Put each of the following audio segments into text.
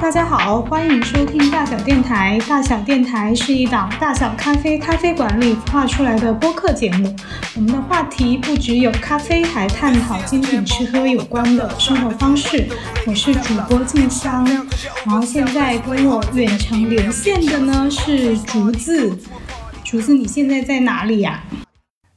大家好，欢迎收听大小电台。大小电台是一档大小咖啡咖啡馆里孵化出来的播客节目。我们的话题不只有咖啡，还探讨精品吃喝有关的生活方式。我是主播静香，然后现在跟我远程连线的呢是竹子。竹子，你现在在哪里呀？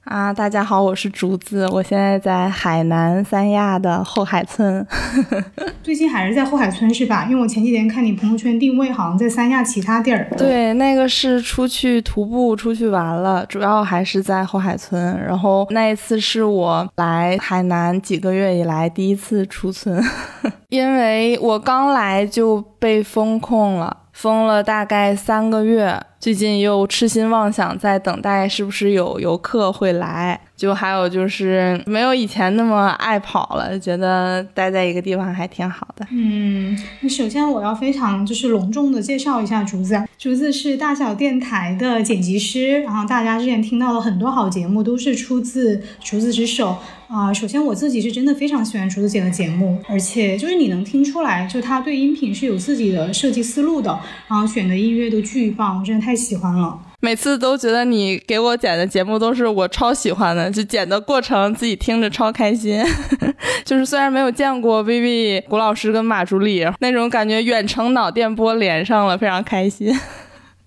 大家好，我是竹子，我现在在海南三亚的后海村。最近还是在后海村是吧？因为我前几天看你朋友圈定位，好像在三亚其他地儿。对，那个是出去徒步出去玩了，主要还是在后海村。然后那一次是我来海南几个月以来第一次出村，因为我刚来就被封控了。封了大概三个月，最近又痴心妄想在等待，是不是有游客会来？就还有就是没有以前那么爱跑了，就觉得待在一个地方还挺好的。嗯，那首先我要非常就是隆重的介绍一下竹子，竹子是大小电台的剪辑师，然后大家之前听到的很多好节目都是出自竹子之手。啊，首先我自己是真的非常喜欢竹子姐的节目，而且就是你能听出来，就她对音频是有自己的设计思路的，然后选的音乐都巨棒，我真的太喜欢了。每次都觉得你给我剪的节目都是我超喜欢的，就剪的过程自己听着超开心。就是虽然没有见过 Vivi 古老师跟马助理那种感觉，远程脑电波连上了，非常开心。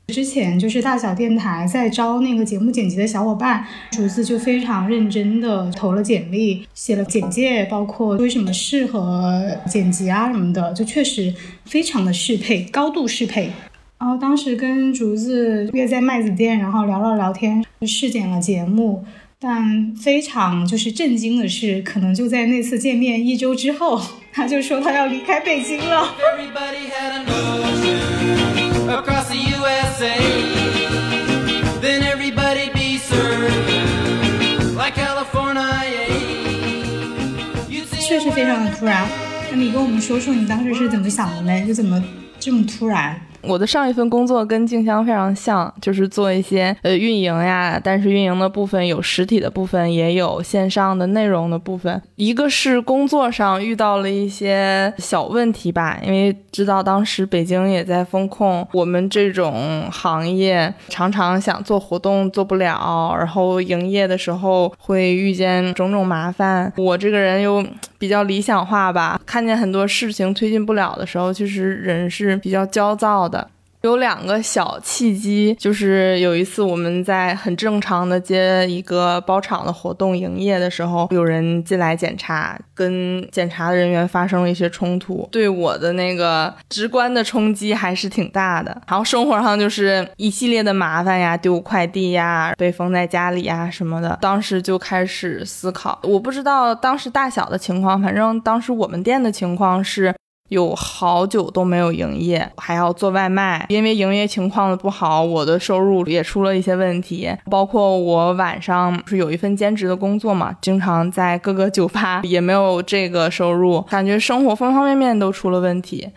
之前就是大小电台在招那个节目剪辑的小伙伴，竹子就非常认真的投了简历，写了简介，包括为什么适合剪辑啊什么的，就确实非常的适配，高度适配。然后当时跟竹子约在麦子店，然后聊了聊天，试剪了节目，但非常就是震惊的是，可能就在那次见面一周之后，他就说他要离开北京了。确实非常的突然，那你跟我们说说你当时是怎么想的呢？就怎么这么突然？我的上一份工作跟静香非常像，就是做一些呃运营呀，但是运营的部分有实体的部分，也有线上的内容的部分。一个是工作上遇到了一些小问题吧，因为知道当时北京也在封控，我们这种行业常常想做活动做不了，然后营业的时候会遇见种种麻烦。我这个人又比较理想化吧，看见很多事情推进不了的时候，其实人是比较焦躁的。有两个小契机，就是有一次我们在很正常的接一个包场的活动营业的时候，有人进来检查，跟检查的人员发生了一些冲突，对我的那个直观的冲击还是挺大的。然后生活上就是一系列的麻烦呀，丢快递呀，被封在家里呀什么的。当时就开始思考，我不知道当时大小的情况，反正当时我们店的情况是。有好久都没有营业，还要做外卖，因为营业情况的不好，我的收入也出了一些问题。包括我晚上是有一份兼职的工作嘛，经常在各个酒吧，也没有这个收入，感觉生活方方面面都出了问题。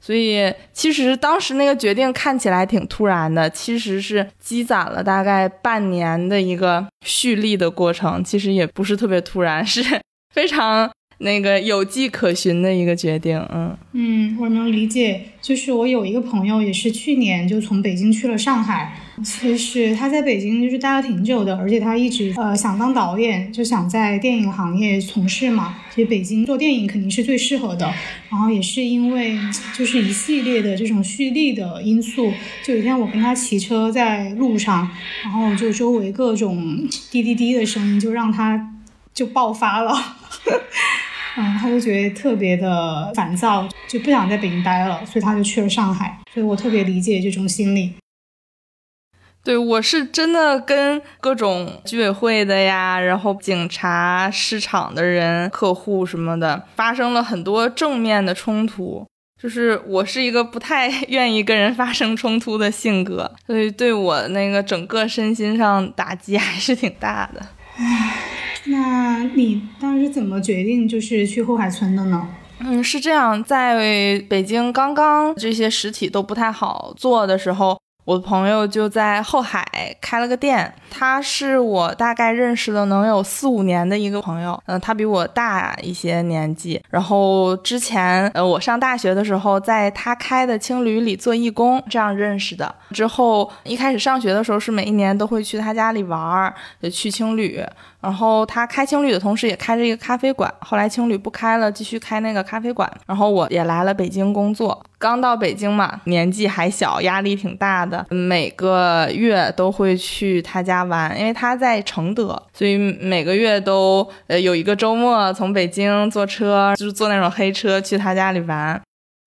所以其实当时那个决定看起来挺突然的，其实是积攒了大概半年的一个蓄力的过程，其实也不是特别突然，是 非常。那个有迹可循的一个决定，嗯嗯，我能理解。就是我有一个朋友，也是去年就从北京去了上海。其实他在北京就是待了挺久的，而且他一直呃想当导演，就想在电影行业从事嘛。其实北京做电影肯定是最适合的。然后也是因为就是一系列的这种蓄力的因素，就有一天我跟他骑车在路上，然后就周围各种滴滴滴的声音，就让他就爆发了。嗯，他就觉得特别的烦躁，就不想在北京待了，所以他就去了上海。所以我特别理解这种心理。对我是真的跟各种居委会的呀，然后警察、市场的人、客户什么的发生了很多正面的冲突。就是我是一个不太 愿意跟人发生冲突的性格，所以对我那个整个身心上打击还是挺大的。那你当时怎么决定就是去后海村的呢？嗯，是这样，在北京刚刚这些实体都不太好做的时候，我的朋友就在后海开了个店，他是我大概认识了能有四五年的一个朋友，嗯，他比我大一些年纪。然后之前呃我上大学的时候，在他开的青旅里做义工，这样认识的。之后一开始上学的时候是每一年都会去他家里玩儿，去青旅。然后他开青旅的同时，也开着一个咖啡馆。后来青旅不开了，继续开那个咖啡馆。然后我也来了北京工作，刚到北京嘛，年纪还小，压力挺大的。每个月都会去他家玩，因为他在承德，所以每个月都呃有一个周末从北京坐车，就是坐那种黑车去他家里玩。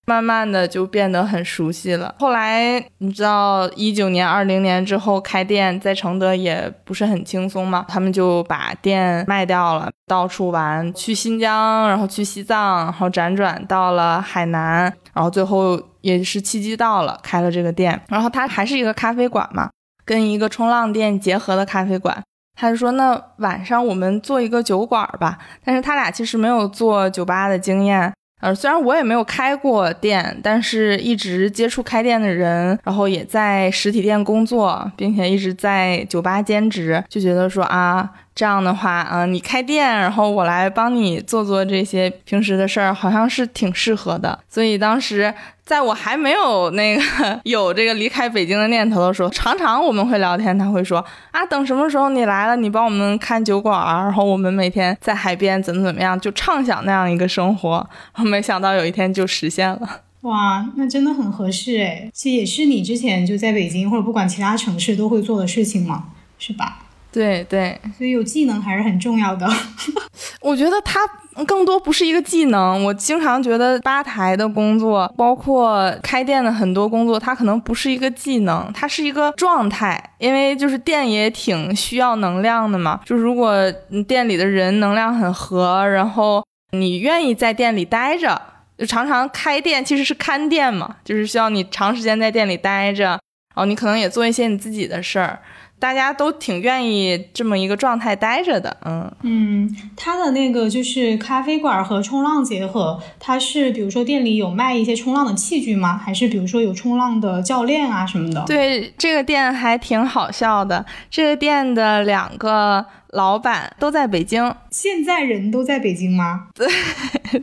慢慢的就变得很熟悉了。后来你知道，一九年、二零年之后开店在承德也不是很轻松嘛，他们就把店卖掉了，到处玩，去新疆，然后去西藏，然后辗转到了海南，然后最后也是契机到了，开了这个店。然后它还是一个咖啡馆嘛，跟一个冲浪店结合的咖啡馆。他就说：“那晚上我们做一个酒馆吧。”但是他俩其实没有做酒吧的经验。呃，虽然我也没有开过店，但是一直接触开店的人，然后也在实体店工作，并且一直在酒吧兼职，就觉得说啊。这样的话，嗯，你开店，然后我来帮你做做这些平时的事儿，好像是挺适合的。所以当时在我还没有那个有这个离开北京的念头的时候，常常我们会聊天，他会说啊，等什么时候你来了，你帮我们看酒馆，然后我们每天在海边怎么怎么样，就畅想那样一个生活。没想到有一天就实现了。哇，那真的很合适诶，其实也是你之前就在北京或者不管其他城市都会做的事情嘛，是吧？对对，所以有技能还是很重要的。我觉得它更多不是一个技能。我经常觉得吧台的工作，包括开店的很多工作，它可能不是一个技能，它是一个状态。因为就是店也挺需要能量的嘛。就如果店里的人能量很和，然后你愿意在店里待着，就常常开店其实是看店嘛，就是需要你长时间在店里待着，然后你可能也做一些你自己的事儿。大家都挺愿意这么一个状态待着的，嗯嗯，它的那个就是咖啡馆和冲浪结合，它是比如说店里有卖一些冲浪的器具吗？还是比如说有冲浪的教练啊什么的？对，这个店还挺好笑的，这个店的两个老板都在北京，现在人都在北京吗？对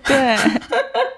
对，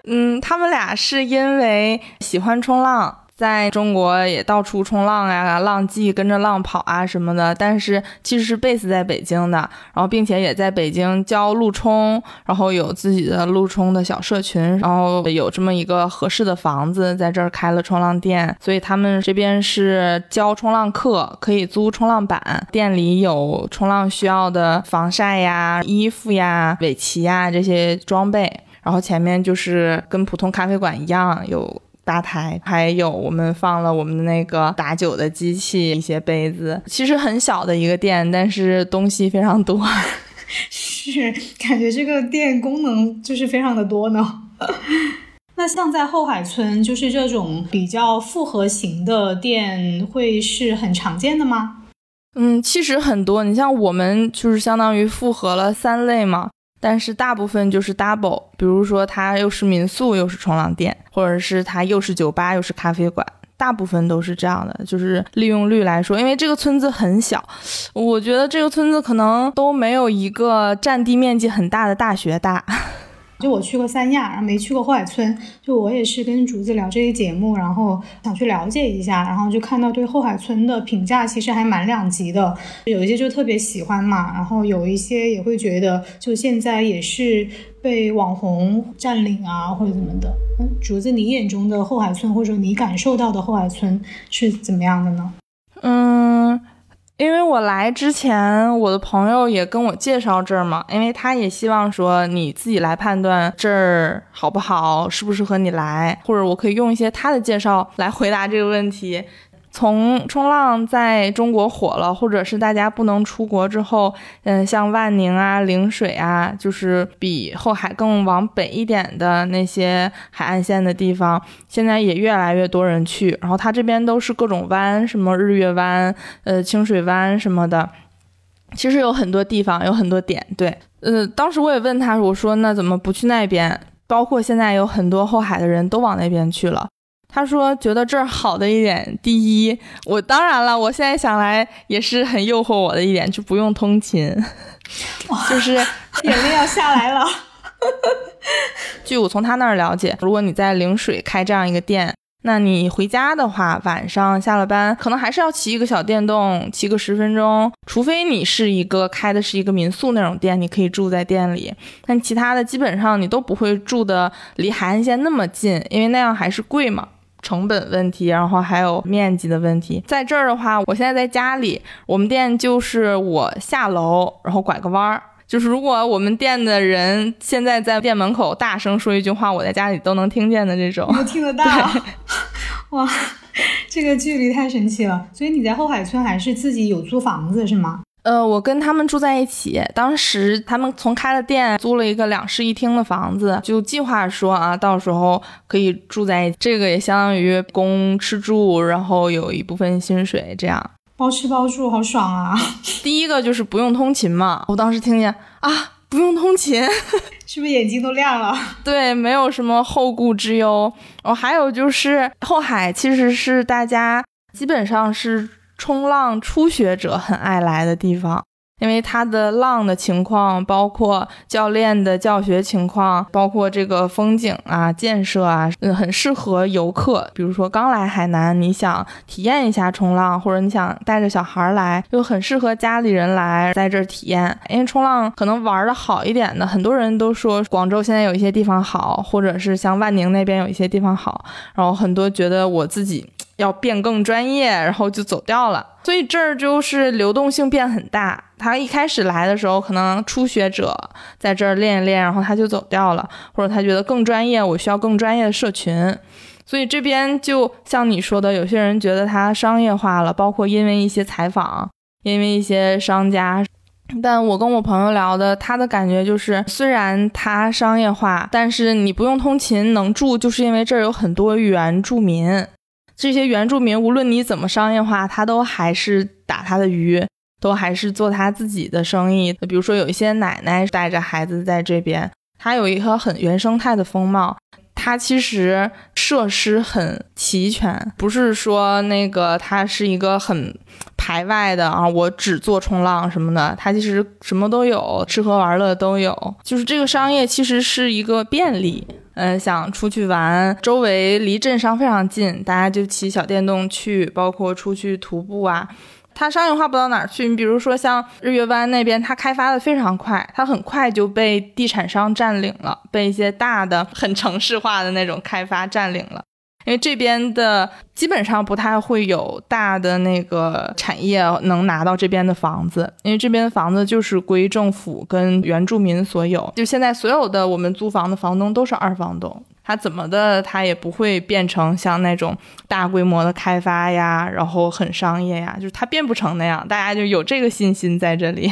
嗯，他们俩是因为喜欢冲浪。在中国也到处冲浪呀，浪迹跟着浪跑啊什么的，但是其实是 base 在北京的，然后并且也在北京教路冲，然后有自己的路冲的小社群，然后有这么一个合适的房子，在这儿开了冲浪店，所以他们这边是教冲浪课，可以租冲浪板，店里有冲浪需要的防晒呀、衣服呀、尾鳍呀这些装备，然后前面就是跟普通咖啡馆一样有。吧台还有我们放了我们的那个打酒的机器，一些杯子，其实很小的一个店，但是东西非常多。是，感觉这个店功能就是非常的多呢。那像在后海村，就是这种比较复合型的店，会是很常见的吗？嗯，其实很多。你像我们就是相当于复合了三类嘛。但是大部分就是 double，比如说它又是民宿又是冲浪店，或者是它又是酒吧又是咖啡馆，大部分都是这样的。就是利用率来说，因为这个村子很小，我觉得这个村子可能都没有一个占地面积很大的大学大。就我去过三亚，然后没去过后海村。就我也是跟竹子聊这些节目，然后想去了解一下，然后就看到对后海村的评价其实还蛮两极的。有一些就特别喜欢嘛，然后有一些也会觉得，就现在也是被网红占领啊，或者怎么的。竹子，你眼中的后海村，或者你感受到的后海村是怎么样的呢？嗯。因为我来之前，我的朋友也跟我介绍这儿嘛，因为他也希望说你自己来判断这儿好不好，适不适合你来，或者我可以用一些他的介绍来回答这个问题。从冲浪在中国火了，或者是大家不能出国之后，嗯，像万宁啊、陵水啊，就是比后海更往北一点的那些海岸线的地方，现在也越来越多人去。然后它这边都是各种湾，什么日月湾、呃清水湾什么的，其实有很多地方，有很多点。对，呃，当时我也问他，我说那怎么不去那边？包括现在有很多后海的人都往那边去了。他说觉得这儿好的一点，第一，我当然了，我现在想来也是很诱惑我的一点，就不用通勤，就是眼泪要下来了。据我从他那儿了解，如果你在陵水开这样一个店。那你回家的话，晚上下了班，可能还是要骑一个小电动，骑个十分钟。除非你是一个开的是一个民宿那种店，你可以住在店里。但其他的基本上你都不会住的离海岸线那么近，因为那样还是贵嘛，成本问题，然后还有面积的问题。在这儿的话，我现在在家里，我们店就是我下楼，然后拐个弯儿。就是如果我们店的人现在在店门口大声说一句话，我在家里都能听见的这种，我听得到。哇，这个距离太神奇了。所以你在后海村还是自己有租房子是吗？呃，我跟他们住在一起。当时他们从开了店，租了一个两室一厅的房子，就计划说啊，到时候可以住在一起。这个也相当于供吃住，然后有一部分薪水这样。包吃包住，好爽啊！第一个就是不用通勤嘛，我当时听见啊，不用通勤，是不是眼睛都亮了？对，没有什么后顾之忧。哦，还有就是后海其实是大家基本上是冲浪初学者很爱来的地方。因为它的浪的情况，包括教练的教学情况，包括这个风景啊、建设啊，嗯，很适合游客。比如说刚来海南，你想体验一下冲浪，或者你想带着小孩来，就很适合家里人来在这儿体验。因为冲浪可能玩的好一点的，很多人都说广州现在有一些地方好，或者是像万宁那边有一些地方好，然后很多觉得我自己。要变更专业，然后就走掉了，所以这儿就是流动性变很大。他一开始来的时候，可能初学者在这儿练一练，然后他就走掉了，或者他觉得更专业，我需要更专业的社群。所以这边就像你说的，有些人觉得它商业化了，包括因为一些采访，因为一些商家。但我跟我朋友聊的，他的感觉就是，虽然它商业化，但是你不用通勤能住，就是因为这儿有很多原住民。这些原住民，无论你怎么商业化，他都还是打他的鱼，都还是做他自己的生意。比如说，有一些奶奶带着孩子在这边，他有一个很原生态的风貌。它其实设施很齐全，不是说那个它是一个很排外的啊，我只做冲浪什么的。它其实什么都有，吃喝玩乐都有。就是这个商业其实是一个便利。嗯，想出去玩，周围离镇上非常近，大家就骑小电动去，包括出去徒步啊。它商业化不到哪儿去，你比如说像日月湾那边，它开发的非常快，它很快就被地产商占领了，被一些大的、很城市化的那种开发占领了。因为这边的基本上不太会有大的那个产业能拿到这边的房子，因为这边的房子就是归政府跟原住民所有。就现在所有的我们租房的房东都是二房东，它怎么的它也不会变成像那种大规模的开发呀，然后很商业呀，就是它变不成那样，大家就有这个信心在这里。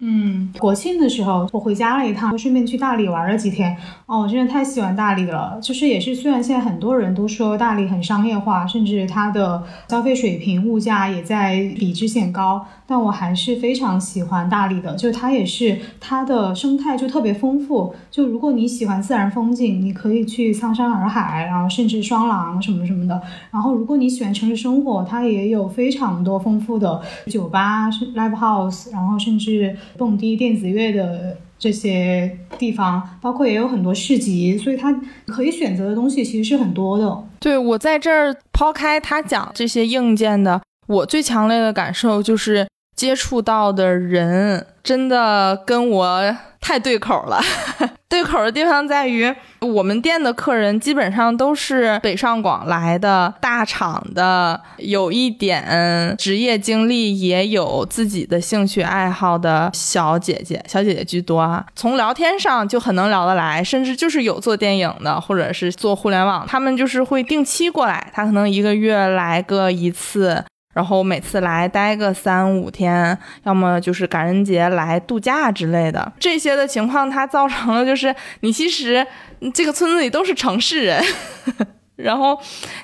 嗯，国庆的时候我回家了一趟，顺便去大理玩了几天。哦，我真的太喜欢大理了。就是也是，虽然现在很多人都说大理很商业化，甚至它的消费水平、物价也在比之前高，但我还是非常喜欢大理的。就它也是它的生态就特别丰富。就如果你喜欢自然风景，你可以去苍山洱海，然后甚至双廊什么什么的。然后如果你喜欢城市生活，它也有非常多丰富的酒吧、live house，然后甚至。蹦迪、电子乐的这些地方，包括也有很多市集，所以它可以选择的东西其实是很多的。对我在这儿抛开他讲这些硬件的，我最强烈的感受就是接触到的人真的跟我太对口了。对口的地方在于，我们店的客人基本上都是北上广来的大厂的，有一点职业经历，也有自己的兴趣爱好的小姐姐，小姐姐居多啊。从聊天上就很能聊得来，甚至就是有做电影的，或者是做互联网，他们就是会定期过来，他可能一个月来个一次。然后每次来待个三五天，要么就是感恩节来度假之类的，这些的情况，它造成了就是你其实这个村子里都是城市人，然后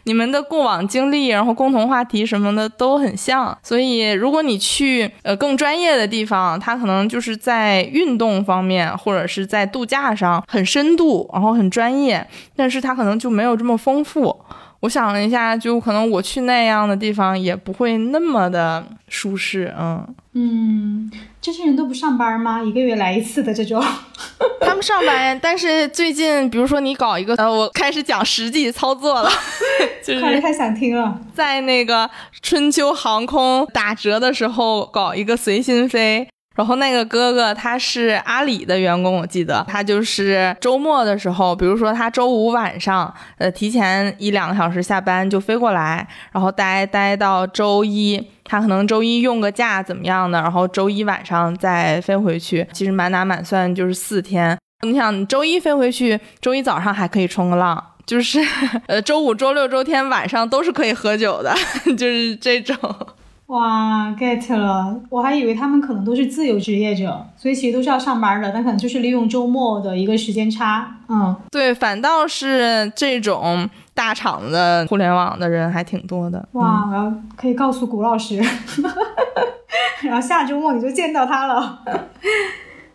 你们的过往经历，然后共同话题什么的都很像，所以如果你去呃更专业的地方，它可能就是在运动方面或者是在度假上很深度，然后很专业，但是它可能就没有这么丰富。我想了一下，就可能我去那样的地方也不会那么的舒适，嗯嗯，这些人都不上班吗？一个月来一次的这种，他们上班，但是最近比如说你搞一个，呃，我开始讲实际操作了，就是太想听了，在那个春秋航空打折的时候搞一个随心飞。然后那个哥哥他是阿里的员工，我记得他就是周末的时候，比如说他周五晚上，呃，提前一两个小时下班就飞过来，然后待待到周一，他可能周一用个假怎么样的，然后周一晚上再飞回去，其实满打满算就是四天。你想周一飞回去，周一早上还可以冲个浪，就是呃周五、周六、周天晚上都是可以喝酒的，就是这种。哇，get 了！我还以为他们可能都是自由职业者，所以其实都是要上班的，但可能就是利用周末的一个时间差。嗯，对，反倒是这种大厂的互联网的人还挺多的。哇，我要可以告诉谷老师，然后下周末你就见到他了。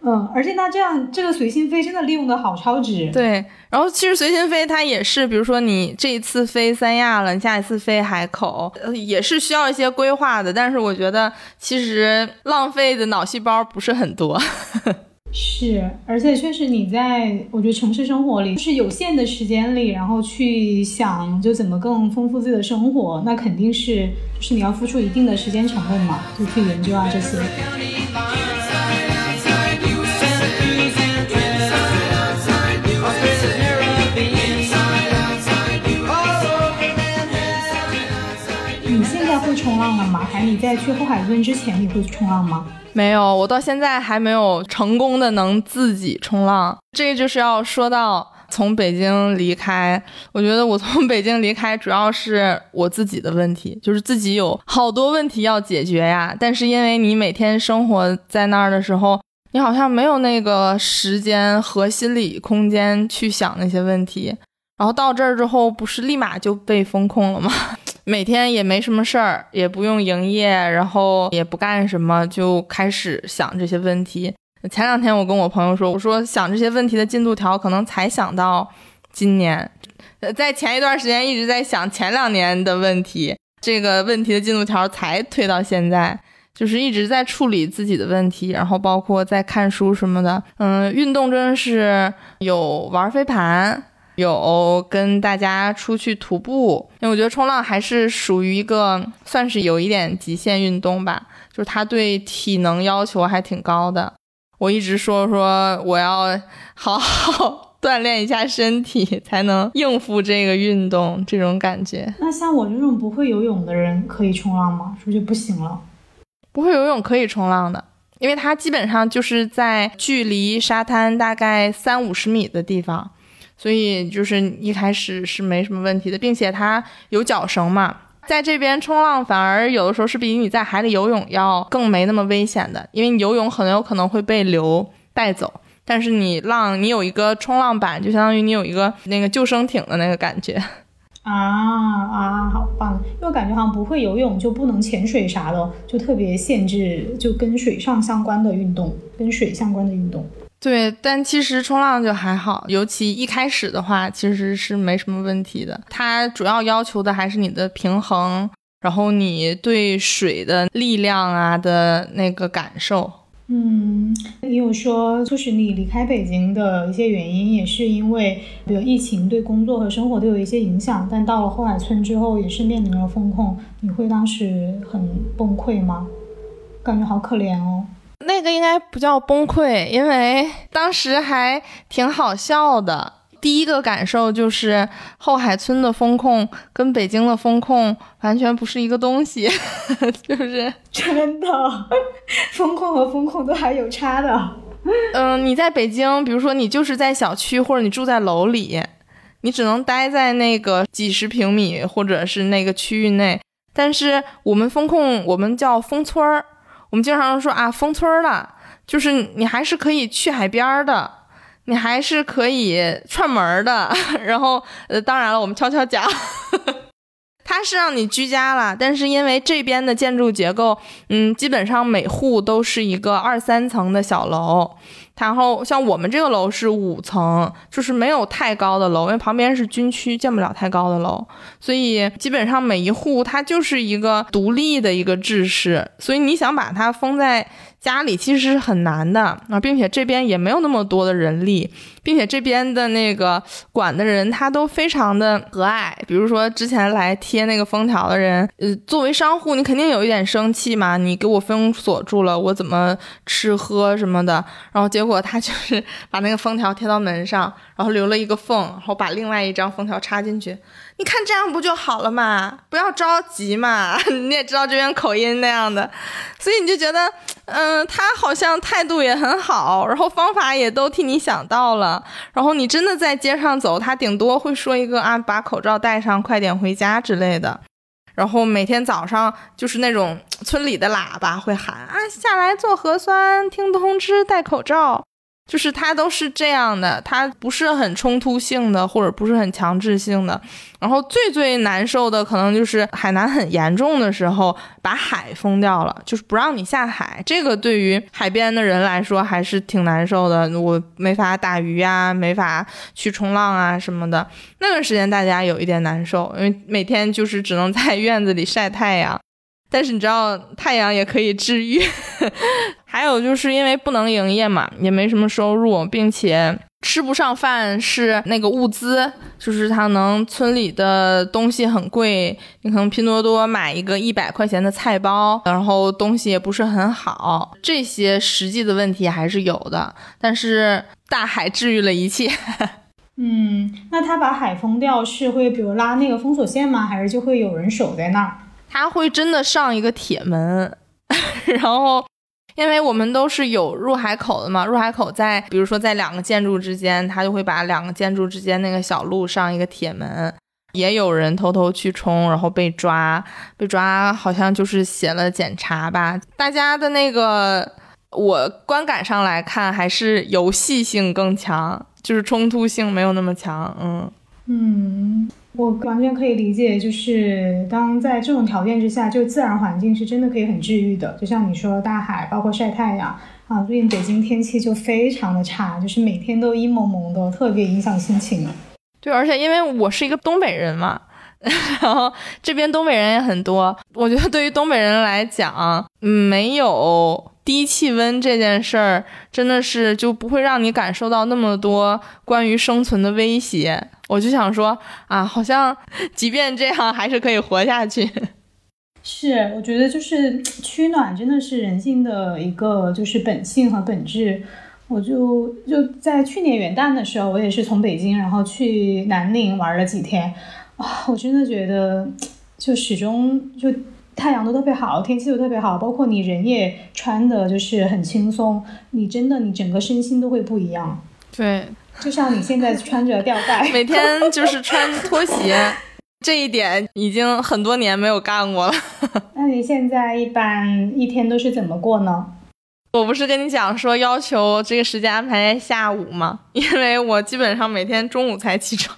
嗯，而且那这样这个随心飞真的利用的好超值。对，然后其实随心飞它也是，比如说你这一次飞三亚了，你下一次飞海口，呃，也是需要一些规划的。但是我觉得其实浪费的脑细胞不是很多。是，而且确实你在我觉得城市生活里，就是有限的时间里，然后去想就怎么更丰富自己的生活，那肯定是就是你要付出一定的时间成本嘛，就去研究啊这些。浪了吗？还是你在去后海村之前，你会冲浪吗？没有，我到现在还没有成功的能自己冲浪。这就是要说到从北京离开。我觉得我从北京离开，主要是我自己的问题，就是自己有好多问题要解决呀。但是因为你每天生活在那儿的时候，你好像没有那个时间和心理空间去想那些问题。然后到这儿之后，不是立马就被封控了吗？每天也没什么事儿，也不用营业，然后也不干什么，就开始想这些问题。前两天我跟我朋友说，我说想这些问题的进度条可能才想到今年，在前一段时间一直在想前两年的问题，这个问题的进度条才推到现在，就是一直在处理自己的问题，然后包括在看书什么的。嗯，运动真的是有玩飞盘。有跟大家出去徒步，因为我觉得冲浪还是属于一个算是有一点极限运动吧，就是它对体能要求还挺高的。我一直说说我要好好锻炼一下身体，才能应付这个运动这种感觉。那像我这种不会游泳的人可以冲浪吗？是不是就不行了？不会游泳可以冲浪的，因为它基本上就是在距离沙滩大概三五十米的地方。所以就是一开始是没什么问题的，并且它有脚绳嘛，在这边冲浪反而有的时候是比你在海里游泳要更没那么危险的，因为你游泳很有可能会被流带走，但是你浪你有一个冲浪板，就相当于你有一个那个救生艇的那个感觉。啊啊，好棒！因为感觉好像不会游泳就不能潜水啥的，就特别限制，就跟水上相关的运动，跟水相关的运动。对，但其实冲浪就还好，尤其一开始的话，其实是没什么问题的。它主要要求的还是你的平衡，然后你对水的力量啊的那个感受。嗯，你有说就是你离开北京的一些原因，也是因为比如疫情对工作和生活都有一些影响。但到了后海村之后，也是面临了风控，你会当时很崩溃吗？感觉好可怜哦。那个应该不叫崩溃，因为当时还挺好笑的。第一个感受就是后海村的风控跟北京的风控完全不是一个东西，就是真的，风控和风控都还有差的。嗯，你在北京，比如说你就是在小区或者你住在楼里，你只能待在那个几十平米或者是那个区域内。但是我们风控，我们叫封村儿。我们经常说啊，封村了，就是你还是可以去海边的，你还是可以串门的。然后，呃，当然了，我们悄悄讲，它是让你居家了，但是因为这边的建筑结构，嗯，基本上每户都是一个二三层的小楼。然后像我们这个楼是五层，就是没有太高的楼，因为旁边是军区，建不了太高的楼，所以基本上每一户它就是一个独立的一个制式，所以你想把它封在。家里其实是很难的啊，并且这边也没有那么多的人力，并且这边的那个管的人他都非常的和蔼。比如说之前来贴那个封条的人，呃，作为商户，你肯定有一点生气嘛，你给我封锁住了，我怎么吃喝什么的。然后结果他就是 把那个封条贴到门上，然后留了一个缝，然后把另外一张封条插进去。你看这样不就好了嘛？不要着急嘛，你也知道这边口音那样的，所以你就觉得，嗯，他好像态度也很好，然后方法也都替你想到了，然后你真的在街上走，他顶多会说一个啊，把口罩戴上，快点回家之类的，然后每天早上就是那种村里的喇叭会喊啊，下来做核酸，听通知，戴口罩。就是它都是这样的，它不是很冲突性的，或者不是很强制性的。然后最最难受的可能就是海南很严重的时候，把海封掉了，就是不让你下海。这个对于海边的人来说还是挺难受的，我没法打鱼呀，没法去冲浪啊什么的。那段时间大家有一点难受，因为每天就是只能在院子里晒太阳。但是你知道，太阳也可以治愈。还有就是因为不能营业嘛，也没什么收入，并且吃不上饭是那个物资，就是他能村里的东西很贵，你可能拼多多买一个一百块钱的菜包，然后东西也不是很好，这些实际的问题还是有的。但是大海治愈了一切。嗯，那他把海封掉是会比如拉那个封锁线吗？还是就会有人守在那儿？他会真的上一个铁门，然后，因为我们都是有入海口的嘛，入海口在，比如说在两个建筑之间，他就会把两个建筑之间那个小路上一个铁门，也有人偷偷去冲，然后被抓，被抓好像就是写了检查吧。大家的那个，我观感上来看还是游戏性更强，就是冲突性没有那么强，嗯嗯。我完全可以理解，就是当在这种条件之下，就自然环境是真的可以很治愈的。就像你说，大海，包括晒太阳啊。最近北京天气就非常的差，就是每天都阴蒙蒙的，特别影响心情。对，而且因为我是一个东北人嘛，然后这边东北人也很多。我觉得对于东北人来讲，没有低气温这件事儿，真的是就不会让你感受到那么多关于生存的威胁。我就想说啊，好像即便这样还是可以活下去。是，我觉得就是取暖真的是人性的一个就是本性和本质。我就就在去年元旦的时候，我也是从北京然后去南宁玩了几天啊，我真的觉得就始终就太阳都特别好，天气都特别好，包括你人也穿的就是很轻松，你真的你整个身心都会不一样。对。就像你现在穿着吊带，每天就是穿拖鞋，这一点已经很多年没有干过了。那你现在一般一天都是怎么过呢？我不是跟你讲说要求这个时间安排在下午吗？因为我基本上每天中午才起床。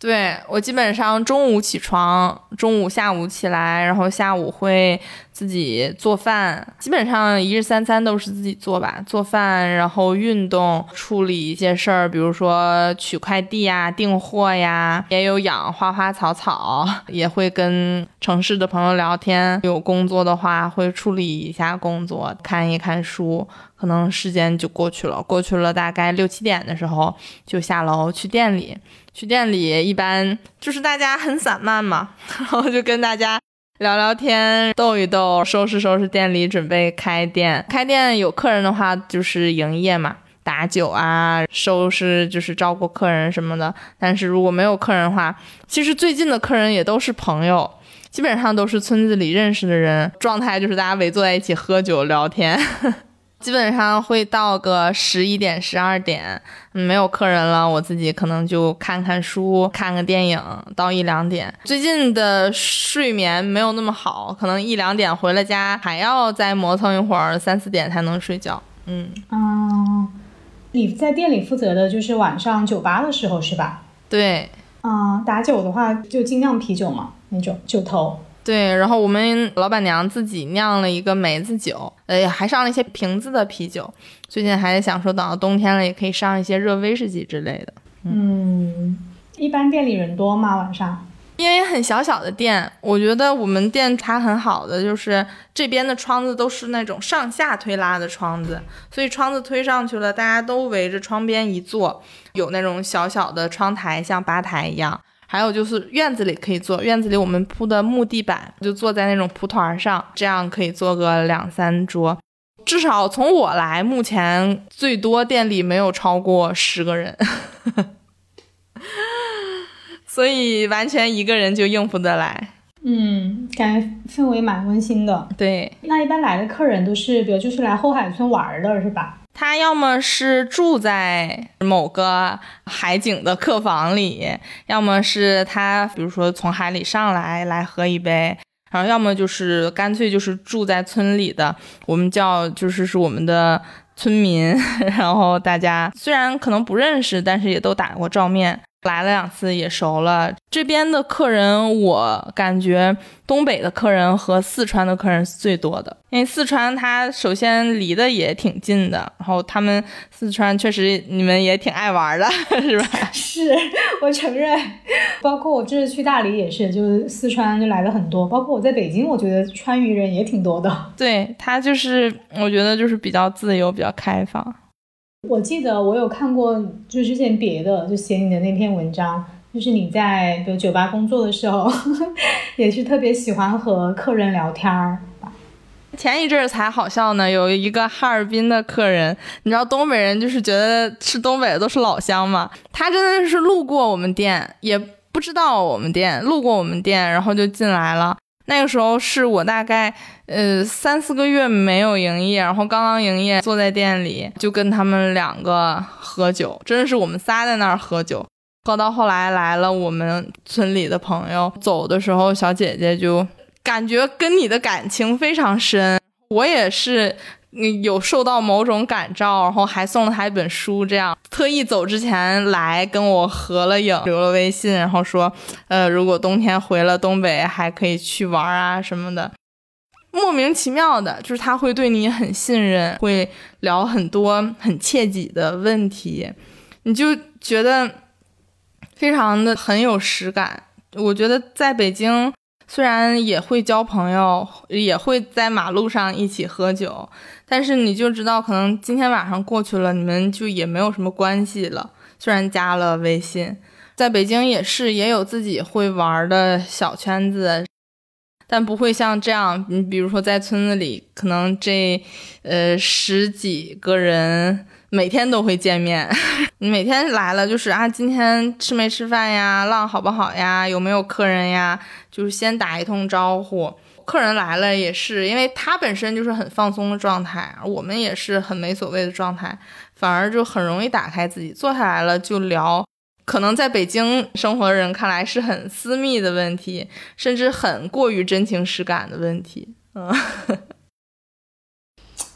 对我基本上中午起床，中午下午起来，然后下午会自己做饭，基本上一日三餐都是自己做吧。做饭，然后运动，处理一些事儿，比如说取快递呀、订货呀，也有养花花草草，也会跟城市的朋友聊天。有工作的话，会处理一下工作，看一看书，可能时间就过去了。过去了大概六七点的时候，就下楼去店里。去店里一般就是大家很散漫嘛，然后就跟大家聊聊天、逗一逗，收拾收拾店里，准备开店。开店有客人的话就是营业嘛，打酒啊，收拾就是照顾客人什么的。但是如果没有客人的话，其实最近的客人也都是朋友，基本上都是村子里认识的人，状态就是大家围坐在一起喝酒聊天。基本上会到个十一点、十二点，没有客人了，我自己可能就看看书、看个电影，到一两点。最近的睡眠没有那么好，可能一两点回了家，还要再磨蹭一会儿，三四点才能睡觉。嗯，嗯，你在店里负责的就是晚上酒吧的时候是吧？对。嗯，打酒的话就尽量啤酒嘛，那种酒头。对，然后我们老板娘自己酿了一个梅子酒，呃，还上了一些瓶子的啤酒。最近还想说，等到冬天了，也可以上一些热威士忌之类的。嗯，一般店里人多吗？晚上？因为很小小的店，我觉得我们店它很好的就是这边的窗子都是那种上下推拉的窗子，所以窗子推上去了，大家都围着窗边一坐，有那种小小的窗台，像吧台一样。还有就是院子里可以坐，院子里我们铺的木地板，就坐在那种蒲团上，这样可以坐个两三桌。至少从我来，目前最多店里没有超过十个人。所以完全一个人就应付得来，嗯，感觉氛围蛮温馨的。对，那一般来的客人都是，比如就是来后海村玩的，是吧？他要么是住在某个海景的客房里，要么是他比如说从海里上来来喝一杯，然后要么就是干脆就是住在村里的，我们叫就是是我们的村民，然后大家虽然可能不认识，但是也都打过照面。来了两次也熟了，这边的客人我感觉东北的客人和四川的客人是最多的，因为四川它首先离得也挺近的，然后他们四川确实你们也挺爱玩的，是吧？是我承认，包括我这次去大理也是，就是四川就来了很多，包括我在北京，我觉得川渝人也挺多的。对他就是我觉得就是比较自由，比较开放。我记得我有看过，就是之前别的就写你的那篇文章，就是你在比如酒吧工作的时候，也是特别喜欢和客人聊天儿。前一阵儿才好笑呢，有一个哈尔滨的客人，你知道东北人就是觉得是东北的都是老乡嘛，他真的是路过我们店，也不知道我们店，路过我们店，然后就进来了。那个时候是我大概呃三四个月没有营业，然后刚刚营业，坐在店里就跟他们两个喝酒，真的是我们仨在那儿喝酒，喝到后来来了我们村里的朋友，走的时候小姐姐就感觉跟你的感情非常深，我也是。有受到某种感召，然后还送了他一本书，这样特意走之前来跟我合了影，留了微信，然后说，呃，如果冬天回了东北，还可以去玩啊什么的。莫名其妙的，就是他会对你很信任，会聊很多很切己的问题，你就觉得非常的很有实感。我觉得在北京。虽然也会交朋友，也会在马路上一起喝酒，但是你就知道，可能今天晚上过去了，你们就也没有什么关系了。虽然加了微信，在北京也是也有自己会玩的小圈子，但不会像这样。你比如说在村子里，可能这呃十几个人。每天都会见面，每天来了就是啊，今天吃没吃饭呀？浪好不好呀？有没有客人呀？就是先打一通招呼。客人来了也是，因为他本身就是很放松的状态，我们也是很没所谓的状态，反而就很容易打开自己，坐下来了就聊，可能在北京生活的人看来是很私密的问题，甚至很过于真情实感的问题，嗯。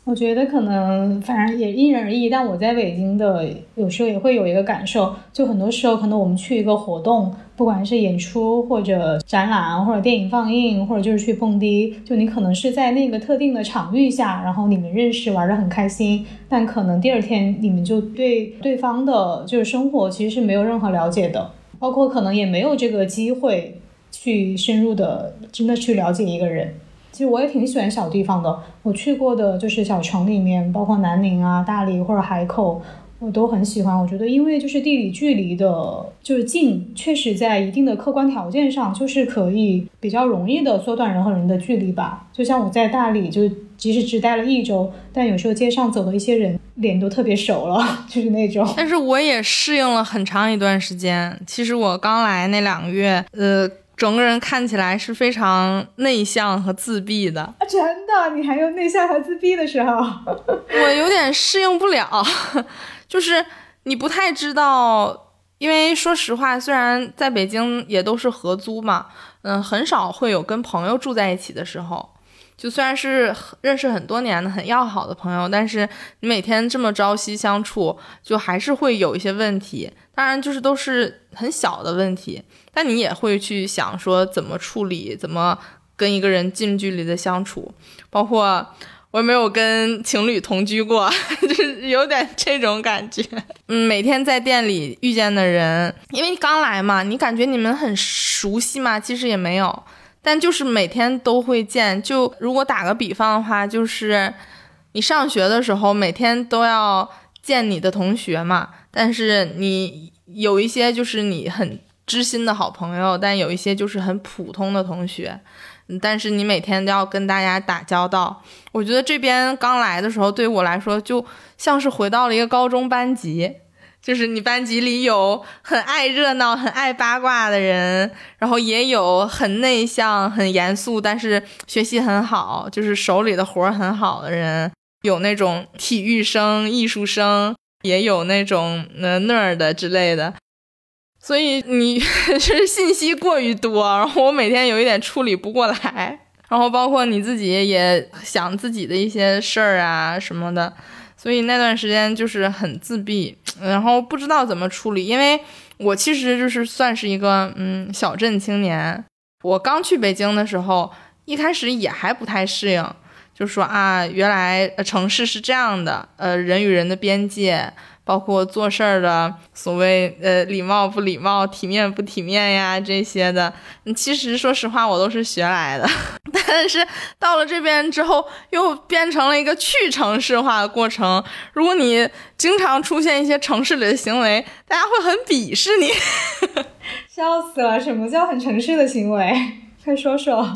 我觉得可能反正也因人而异，但我在北京的有时候也会有一个感受，就很多时候可能我们去一个活动，不管是演出或者展览或者电影放映，或者就是去蹦迪，就你可能是在那个特定的场域下，然后你们认识玩的很开心，但可能第二天你们就对对方的就是生活其实是没有任何了解的，包括可能也没有这个机会去深入的真的去了解一个人。其实我也挺喜欢小地方的，我去过的就是小城里面，包括南宁啊、大理或者海口，我都很喜欢。我觉得，因为就是地理距离的，就是近，确实在一定的客观条件上，就是可以比较容易的缩短人和人的距离吧。就像我在大理，就即使只待了一周，但有时候街上走的一些人脸都特别熟了，就是那种。但是我也适应了很长一段时间。其实我刚来那两个月，呃。整个人看起来是非常内向和自闭的啊！真的，你还有内向和自闭的时候？我有点适应不了，就是你不太知道，因为说实话，虽然在北京也都是合租嘛，嗯，很少会有跟朋友住在一起的时候。就虽然是认识很多年的很要好的朋友，但是你每天这么朝夕相处，就还是会有一些问题。当然，就是都是很小的问题，但你也会去想说怎么处理，怎么跟一个人近距离的相处，包括我也没有跟情侣同居过，就是有点这种感觉。嗯，每天在店里遇见的人，因为刚来嘛，你感觉你们很熟悉嘛，其实也没有，但就是每天都会见。就如果打个比方的话，就是你上学的时候，每天都要见你的同学嘛，但是你有一些就是你很。知心的好朋友，但有一些就是很普通的同学，但是你每天都要跟大家打交道。我觉得这边刚来的时候，对我来说就像是回到了一个高中班级，就是你班级里有很爱热闹、很爱八卦的人，然后也有很内向、很严肃，但是学习很好，就是手里的活很好的人，有那种体育生、艺术生，也有那种呃 nerd 之类的。所以你 就是信息过于多，然后我每天有一点处理不过来，然后包括你自己也想自己的一些事儿啊什么的，所以那段时间就是很自闭，然后不知道怎么处理，因为我其实就是算是一个嗯小镇青年，我刚去北京的时候，一开始也还不太适应，就说啊原来城市是这样的，呃人与人的边界。包括做事儿的所谓呃礼貌不礼貌、体面不体面呀这些的，其实说实话我都是学来的。但是到了这边之后，又变成了一个去城市化的过程。如果你经常出现一些城市里的行为，大家会很鄙视你。笑死了！什么叫很城市的行为？快说说，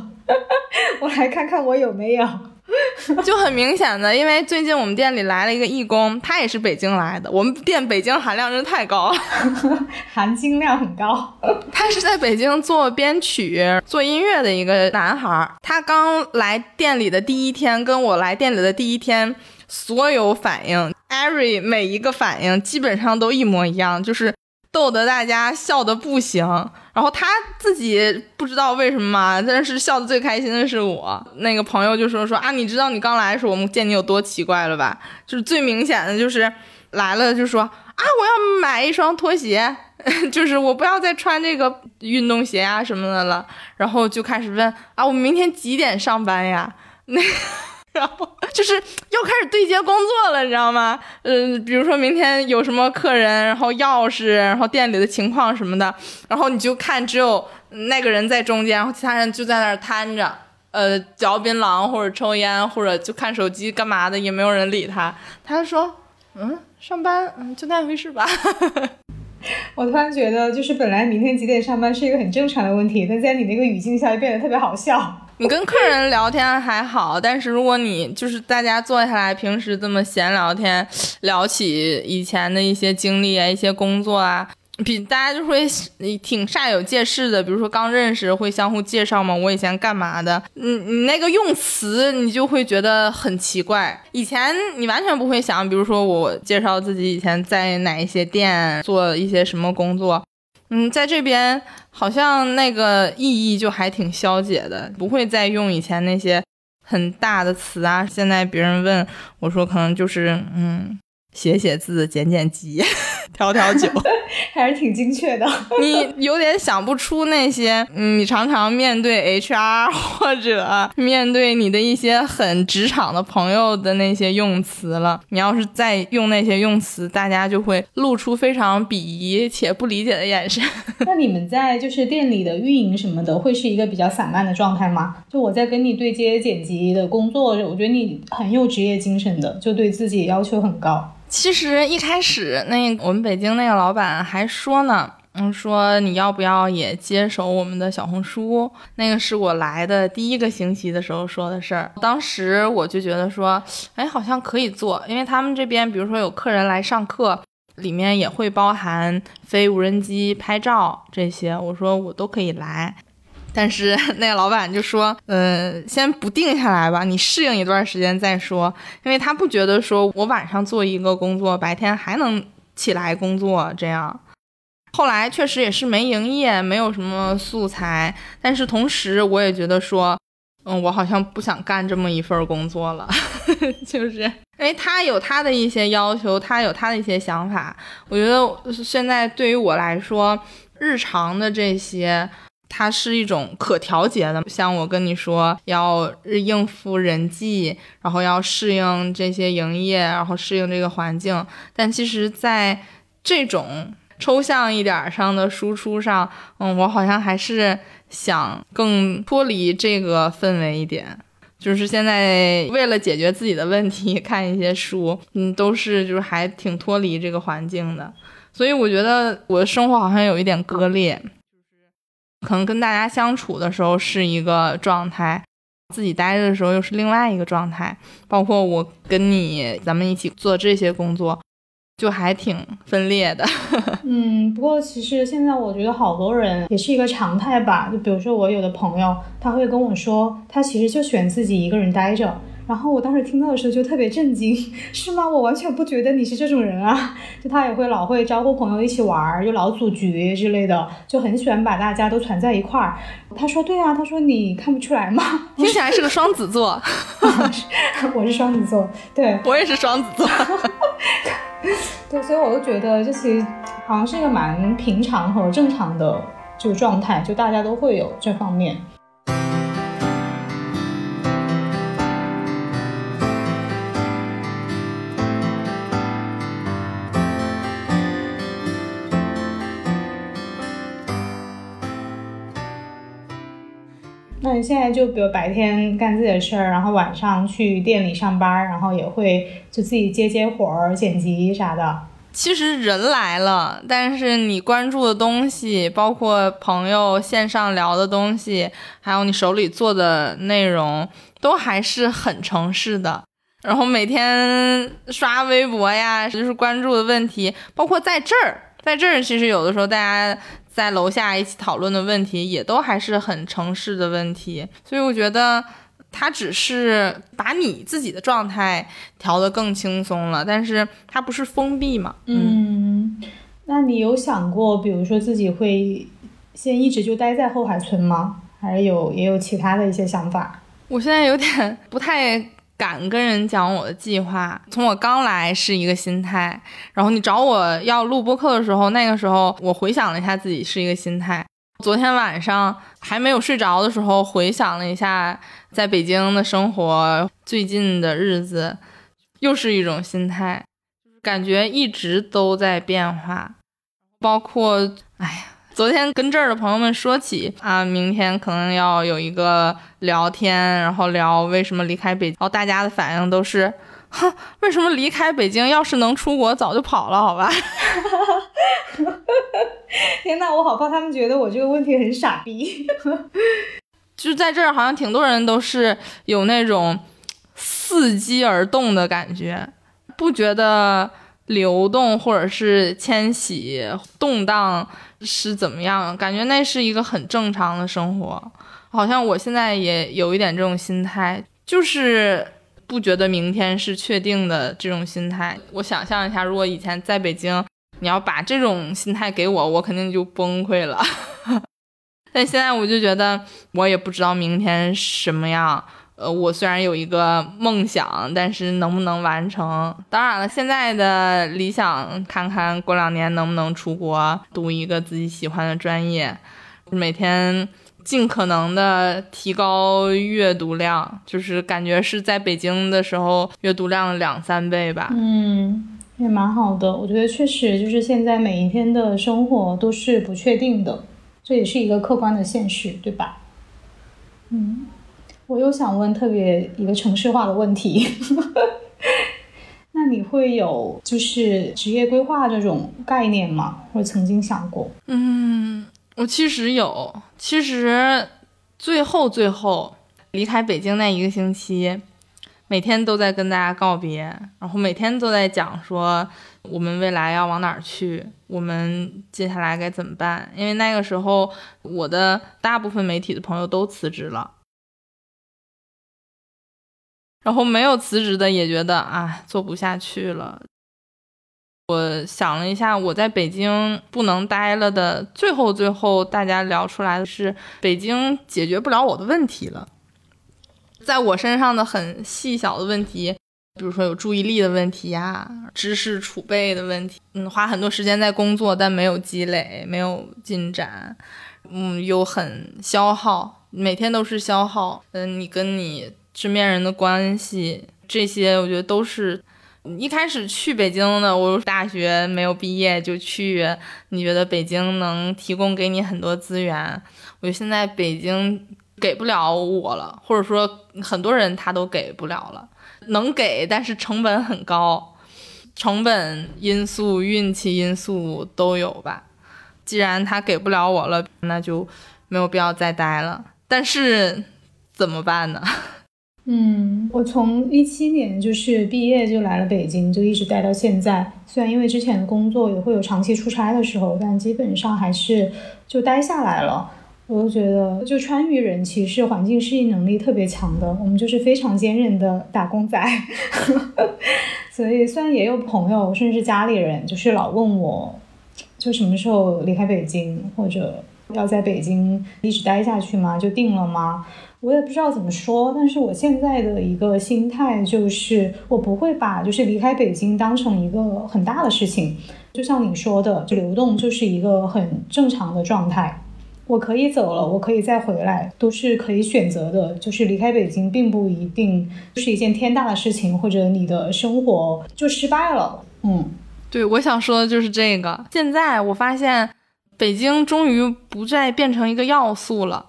我来看看我有没有。就很明显的，因为最近我们店里来了一个义工，他也是北京来的。我们店北京含量真的太高了，含金量很高。他是在北京做编曲、做音乐的一个男孩。他刚来店里的第一天，跟我来店里的第一天，所有反应，every 每一个反应基本上都一模一样，就是逗得大家笑得不行。然后他自己不知道为什么嘛，但是笑的最开心的是我。那个朋友就说说啊，你知道你刚来的时候我们见你有多奇怪了吧？就是最明显的就是来了就说啊，我要买一双拖鞋，就是我不要再穿这个运动鞋啊什么的了。然后就开始问啊，我明天几点上班呀？那。然后就是又开始对接工作了，你知道吗？嗯，比如说明天有什么客人，然后钥匙，然后店里的情况什么的，然后你就看只有那个人在中间，然后其他人就在那儿瘫着，呃，嚼槟榔或者抽烟或者就看手机干嘛的，也没有人理他。他说：“嗯，上班，嗯，就那回事吧。”我突然觉得，就是本来明天几点上班是一个很正常的问题，但在你那个语境下就变得特别好笑。你跟客人聊天还好，但是如果你就是大家坐下来，平时这么闲聊天，聊起以前的一些经历啊，一些工作啊，比大家就会挺煞有介事的。比如说刚认识会相互介绍嘛，我以前干嘛的？你你那个用词你就会觉得很奇怪。以前你完全不会想，比如说我介绍自己以前在哪一些店做一些什么工作。嗯，在这边好像那个意义就还挺消解的，不会再用以前那些很大的词啊。现在别人问我说，可能就是嗯。写写字、剪剪辑、调调酒，还是挺精确的。你有点想不出那些，你常常面对 HR 或者面对你的一些很职场的朋友的那些用词了。你要是再用那些用词，大家就会露出非常鄙夷且不理解的眼神。那你们在就是店里的运营什么的，会是一个比较散漫的状态吗？就我在跟你对接剪辑的工作，我觉得你很有职业精神的，就对自己要求很高。其实一开始，那我们北京那个老板还说呢，嗯，说你要不要也接手我们的小红书？那个是我来的第一个星期的时候说的事儿。当时我就觉得说，哎，好像可以做，因为他们这边，比如说有客人来上课，里面也会包含飞无人机拍照这些，我说我都可以来。但是那个老板就说，呃，先不定下来吧，你适应一段时间再说，因为他不觉得说我晚上做一个工作，白天还能起来工作这样。后来确实也是没营业，没有什么素材，但是同时我也觉得说，嗯，我好像不想干这么一份工作了，就是因为他有他的一些要求，他有他的一些想法。我觉得现在对于我来说，日常的这些。它是一种可调节的。像我跟你说，要应付人际，然后要适应这些营业，然后适应这个环境。但其实，在这种抽象一点上的输出上，嗯，我好像还是想更脱离这个氛围一点。就是现在为了解决自己的问题，看一些书，嗯，都是就是还挺脱离这个环境的。所以我觉得我的生活好像有一点割裂，可能跟大家相处的时候是一个状态，自己待着的时候又是另外一个状态。包括我跟你咱们一起做这些工作。就还挺分裂的，嗯，不过其实现在我觉得好多人也是一个常态吧。就比如说我有的朋友，他会跟我说，他其实就喜欢自己一个人待着。然后我当时听到的时候就特别震惊，是吗？我完全不觉得你是这种人啊。就他也会老会招呼朋友一起玩儿，就老组局之类的，就很喜欢把大家都攒在一块儿。他说对啊，他说你看不出来吗？听起来是个双子座，我是双子座，对我也是双子座。对，所以我就觉得这其实好像是一个蛮平常和正常的这个状态，就大家都会有这方面。现在就比如白天干自己的事儿，然后晚上去店里上班，然后也会就自己接接活儿、剪辑啥的。其实人来了，但是你关注的东西，包括朋友线上聊的东西，还有你手里做的内容，都还是很城市的。然后每天刷微博呀，就是关注的问题，包括在这儿，在这儿，其实有的时候大家。在楼下一起讨论的问题，也都还是很城市的问题，所以我觉得他只是把你自己的状态调得更轻松了，但是它不是封闭嘛。嗯，那你有想过，比如说自己会先一直就待在后海村吗？还是有也有其他的一些想法？我现在有点不太。敢跟人讲我的计划，从我刚来是一个心态，然后你找我要录播课的时候，那个时候我回想了一下自己是一个心态。昨天晚上还没有睡着的时候，回想了一下在北京的生活，最近的日子又是一种心态，感觉一直都在变化，包括哎呀。昨天跟这儿的朋友们说起啊，明天可能要有一个聊天，然后聊为什么离开北京，然后大家的反应都是，哼，为什么离开北京？要是能出国，早就跑了，好吧？天呐，我好怕他们觉得我这个问题很傻逼。就在这儿，好像挺多人都是有那种伺机而动的感觉，不觉得流动或者是迁徙动荡。是怎么样？感觉那是一个很正常的生活，好像我现在也有一点这种心态，就是不觉得明天是确定的这种心态。我想象一下，如果以前在北京，你要把这种心态给我，我肯定就崩溃了。但现在我就觉得，我也不知道明天什么样。呃，我虽然有一个梦想，但是能不能完成？当然了，现在的理想，看看过两年能不能出国读一个自己喜欢的专业，每天尽可能的提高阅读量，就是感觉是在北京的时候阅读量两三倍吧。嗯，也蛮好的。我觉得确实就是现在每一天的生活都是不确定的，这也是一个客观的现实，对吧？嗯。我又想问特别一个城市化的问题，那你会有就是职业规划这种概念吗？我曾经想过？嗯，我其实有，其实最后最后离开北京那一个星期，每天都在跟大家告别，然后每天都在讲说我们未来要往哪儿去，我们接下来该怎么办？因为那个时候我的大部分媒体的朋友都辞职了。然后没有辞职的也觉得啊做不下去了。我想了一下，我在北京不能待了的最后最后，大家聊出来的是北京解决不了我的问题了，在我身上的很细小的问题，比如说有注意力的问题呀，知识储备的问题，嗯，花很多时间在工作但没有积累，没有进展。嗯，又很消耗，每天都是消耗。嗯，你跟你身边人的关系，这些我觉得都是。一开始去北京的，我大学没有毕业就去，你觉得北京能提供给你很多资源？我觉得现在北京给不了我了，或者说很多人他都给不了了，能给，但是成本很高，成本因素、运气因素都有吧。既然他给不了我了，那就没有必要再待了。但是怎么办呢？嗯，我从一七年就是毕业就来了北京，就一直待到现在。虽然因为之前的工作也会有长期出差的时候，但基本上还是就待下来了。我就觉得，就川渝人其实环境适应能力特别强的，我们就是非常坚韧的打工仔。所以虽然也有朋友，甚至家里人，就是老问我，就什么时候离开北京，或者要在北京一直待下去吗？就定了吗？我也不知道怎么说，但是我现在的一个心态就是，我不会把就是离开北京当成一个很大的事情。就像你说的，就流动就是一个很正常的状态。我可以走了，我可以再回来，都是可以选择的。就是离开北京，并不一定是一件天大的事情，或者你的生活就失败了。嗯，对，我想说的就是这个。现在我发现，北京终于不再变成一个要素了。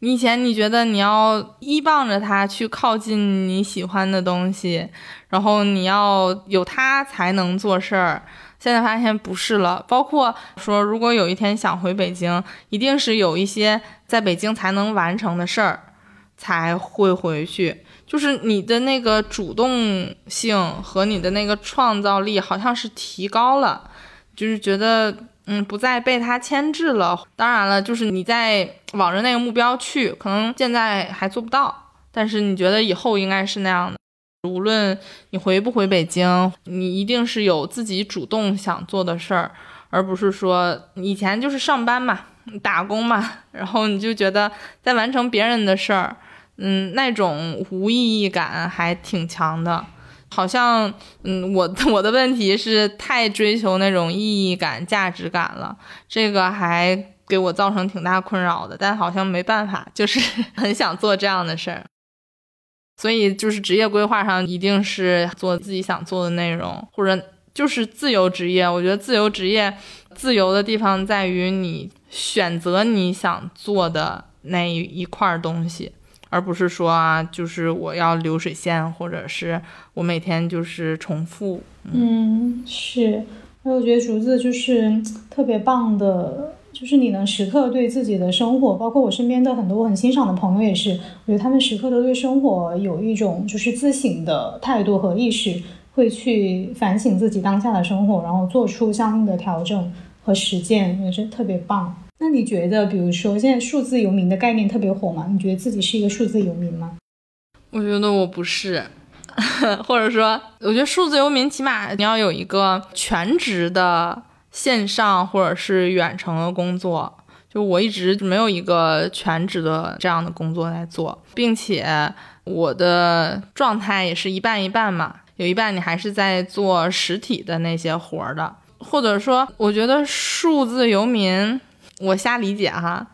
你以前你觉得你要依傍着他去靠近你喜欢的东西，然后你要有他才能做事儿。现在发现不是了。包括说，如果有一天想回北京，一定是有一些在北京才能完成的事儿才会回去。就是你的那个主动性和你的那个创造力好像是提高了，就是觉得。嗯，不再被他牵制了。当然了，就是你在往着那个目标去，可能现在还做不到，但是你觉得以后应该是那样的。无论你回不回北京，你一定是有自己主动想做的事儿，而不是说以前就是上班嘛，打工嘛，然后你就觉得在完成别人的事儿，嗯，那种无意义感还挺强的。好像，嗯，我 我的问题是太追求那种意义感、价值感了，这个还给我造成挺大困扰的。但好像没办法，就是 很想做这样的事儿，所以就是职业规划上一定是做自己想做的内容，或者就是自由职业。我觉得自由职业自由的地方在于你选择你想做的那一块东西。而不是说啊，就是我要流水线，或者是我每天就是重复。嗯，是。那我觉得竹子就是特别棒的，就是你能时刻对自己的生活，包括我身边的很多我很欣赏的朋友也是，我觉得他们时刻都对生活有一种就是自省的态度和意识，会去反省自己当下的生活，然后做出相应的调整和实践，也是特别棒。那你觉得，比如说现在数字游民的概念特别火嘛？你觉得自己是一个数字游民吗？我觉得我不是，或者说，我觉得数字游民起码你要有一个全职的线上或者是远程的工作。就我一直没有一个全职的这样的工作在做，并且我的状态也是一半一半嘛，有一半你还是在做实体的那些活儿的，或者说，我觉得数字游民。我瞎理解哈，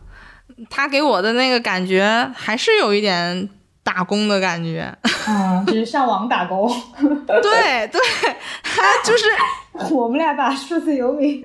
他给我的那个感觉还是有一点打工的感觉，嗯，就是上网打工。对对，他就是 我们俩把数字游民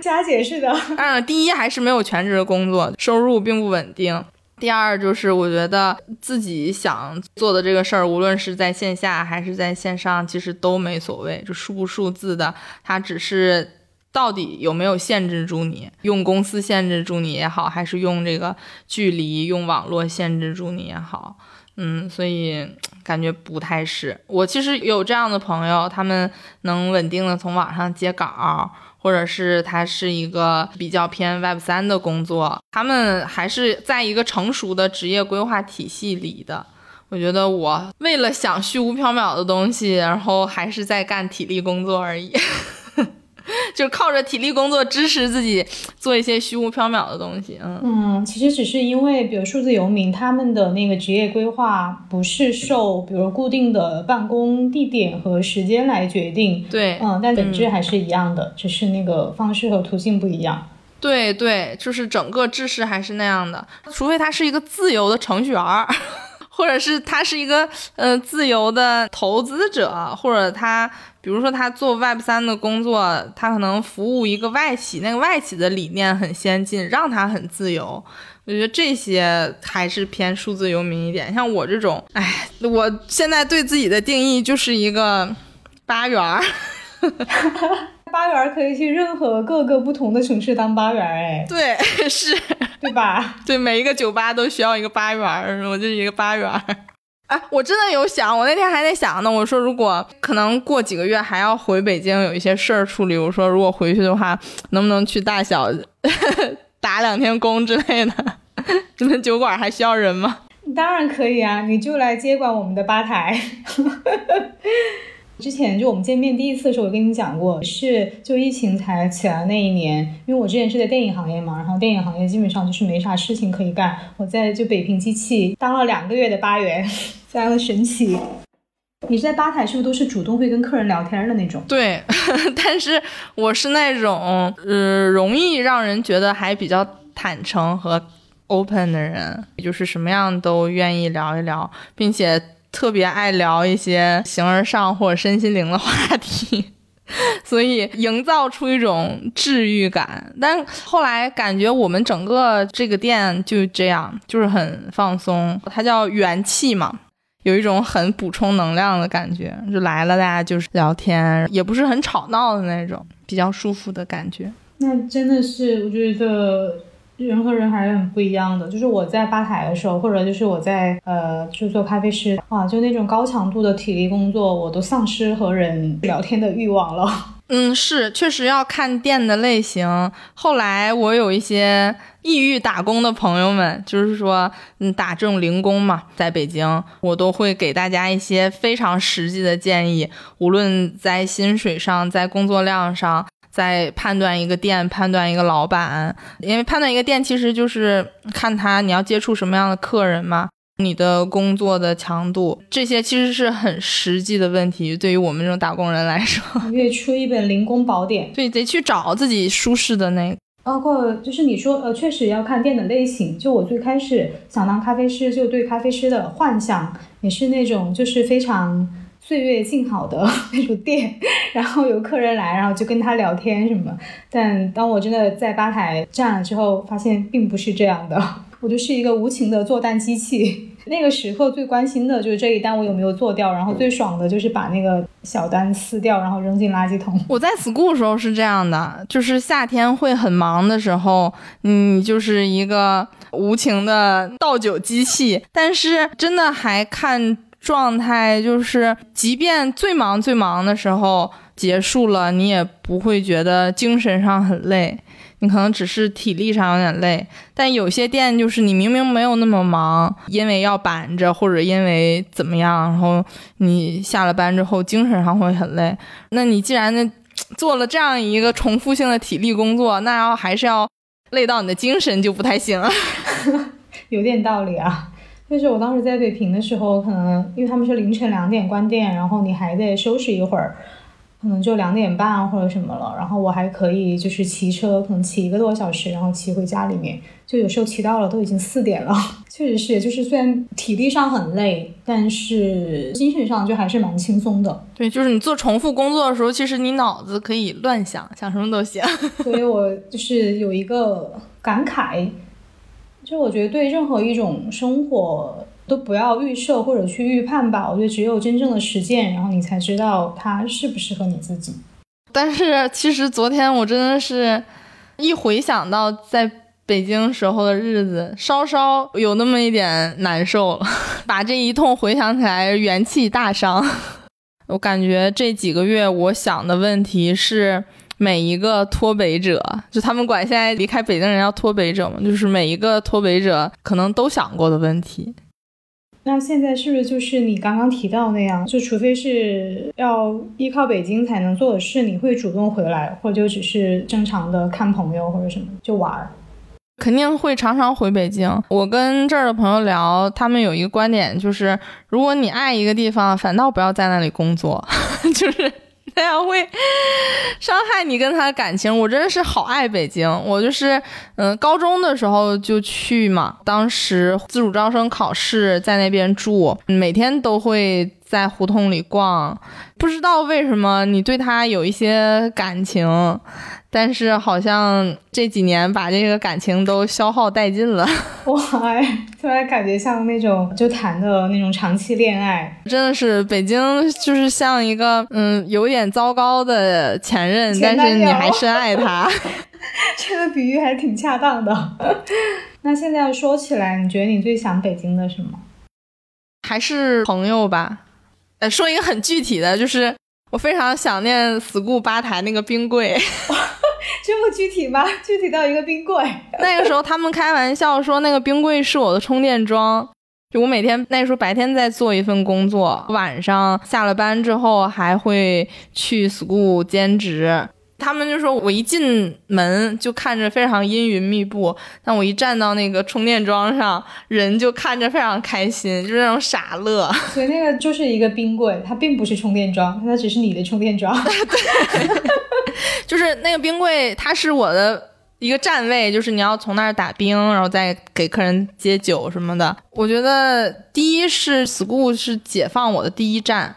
加解释的。嗯，第一还是没有全职的工作，收入并不稳定。第二就是我觉得自己想做的这个事儿，无论是在线下还是在线上，其实都没所谓，就数不数字的，它只是。到底有没有限制住你？用公司限制住你也好，还是用这个距离、用网络限制住你也好，嗯，所以感觉不太是。我其实有这样的朋友，他们能稳定的从网上接稿，或者是他是一个比较偏 Web 三的工作，他们还是在一个成熟的职业规划体系里的。我觉得我为了想虚无缥缈的东西，然后还是在干体力工作而已。就靠着体力工作支持自己做一些虚无缥缈的东西，嗯。嗯，其实只是因为，比如数字游民他们的那个职业规划不是受比如固定的办公地点和时间来决定，对，嗯，但本质还是一样的，只是那个方式和途径不一样。对对，就是整个制式还是那样的，除非他是一个自由的程序员儿，或者是他是一个呃自由的投资者，或者他比如说他做 Web 三的工作，他可能服务一个外企，那个外企的理念很先进，让他很自由。我觉得这些还是偏数字游民一点。像我这种，哎，我现在对自己的定义就是一个八元儿。八元可以去任何各个不同的城市当八元哎，对，是，对吧？对，每一个酒吧都需要一个八元，我就是一个八元。哎，我真的有想，我那天还在想呢。我说，如果可能过几个月还要回北京，有一些事儿处理。我说，如果回去的话，能不能去大小 打两天工之类的？你们酒馆还需要人吗？当然可以啊，你就来接管我们的吧台。之前就我们见面第一次的时候，我跟你讲过，是就疫情才起来那一年，因为我之前是在电影行业嘛，然后电影行业基本上就是没啥事情可以干。我在就北平机器当了两个月的吧员，非常的神奇。你是在吧台是不是都是主动会跟客人聊天的那种？对，但是我是那种呃容易让人觉得还比较坦诚和 open 的人，就是什么样都愿意聊一聊，并且。特别爱聊一些形而上或者身心灵的话题，所以营造出一种治愈感。但后来感觉我们整个这个店就这样，就是很放松。它叫元气嘛，有一种很补充能量的感觉。就来了，大家就是聊天，也不是很吵闹的那种，比较舒服的感觉。那真的是，我觉得。人和人还是很不一样的，就是我在吧台的时候，或者就是我在呃，就做咖啡师啊，就那种高强度的体力工作，我都丧失和人聊天的欲望了。嗯，是，确实要看店的类型。后来我有一些抑郁打工的朋友们，就是说，嗯，打这种零工嘛，在北京，我都会给大家一些非常实际的建议，无论在薪水上，在工作量上。在判断一个店，判断一个老板，因为判断一个店其实就是看他你要接触什么样的客人嘛，你的工作的强度，这些其实是很实际的问题。对于我们这种打工人来说，可以出一本零工宝典，对，得去找自己舒适的那。包括就是你说，呃，确实要看店的类型。就我最开始想当咖啡师，就对咖啡师的幻想也是那种，就是非常。岁月静好的 那种店，然后有客人来，然后就跟他聊天什么。但当我真的在吧台站了之后，发现并不是这样的。我就是一个无情的做单机器。那个时刻最关心的就是这一单我有没有做掉，然后最爽的就是把那个小单撕掉，然后扔进垃圾桶。我在 school 时候是这样的，就是夏天会很忙的时候，嗯，就是一个无情的倒酒机器。但是真的还看。状态就是，即便最忙最忙的时候结束了，你也不会觉得精神上很累，你可能只是体力上有点累。但有些店就是你明明没有那么忙，因为要板着或者因为怎么样，然后你下了班之后精神上会很累。那你既然那做了这样一个重复性的体力工作，那要还是要累到你的精神就不太行了，有点道理啊。就是我当时在北平的时候，可能因为他们是凌晨两点关店，然后你还得收拾一会儿，可能就两点半或者什么了。然后我还可以就是骑车，可能骑一个多小时，然后骑回家里面。就有时候骑到了都已经四点了。确实是，就是虽然体力上很累，但是精神上就还是蛮轻松的。对，就是你做重复工作的时候，其实你脑子可以乱想，想什么都行。所以我就是有一个感慨。就我觉得，对任何一种生活都不要预设或者去预判吧。我觉得只有真正的实践，然后你才知道它适不适合你自己。但是其实昨天我真的是一回想到在北京时候的日子，稍稍有那么一点难受了。把这一通回想起来，元气大伤。我感觉这几个月我想的问题是。每一个脱北者，就他们管现在离开北京人叫脱北者嘛，就是每一个脱北者可能都想过的问题。那现在是不是就是你刚刚提到那样？就除非是要依靠北京才能做的事，你会主动回来，或者就只是正常的看朋友或者什么就玩儿？肯定会常常回北京。我跟这儿的朋友聊，他们有一个观点，就是如果你爱一个地方，反倒不要在那里工作，就是。这样会伤害你跟他的感情。我真的是好爱北京，我就是嗯，高中的时候就去嘛，当时自主招生考试在那边住，每天都会在胡同里逛。不知道为什么你对他有一些感情。但是好像这几年把这个感情都消耗殆尽了。哇，突然感觉像那种就谈的那种长期恋爱，真的是北京就是像一个嗯有点糟糕的前任，但是你还深爱他。这个比喻还挺恰当的。那现在说起来，你觉得你最想北京的什么？还是朋友吧。呃，说一个很具体的，就是我非常想念 school 吧台那个冰柜。这么具体吗？具体到一个冰柜。那个时候他们开玩笑说，那个冰柜是我的充电桩。就我每天那时候白天在做一份工作，晚上下了班之后还会去 school 兼职。他们就说我一进门就看着非常阴云密布，但我一站到那个充电桩上，人就看着非常开心，就是那种傻乐。所以那个就是一个冰柜，它并不是充电桩，它只是你的充电桩。对，就是那个冰柜，它是我的一个站位，就是你要从那儿打冰，然后再给客人接酒什么的。我觉得第一是 school 是解放我的第一站。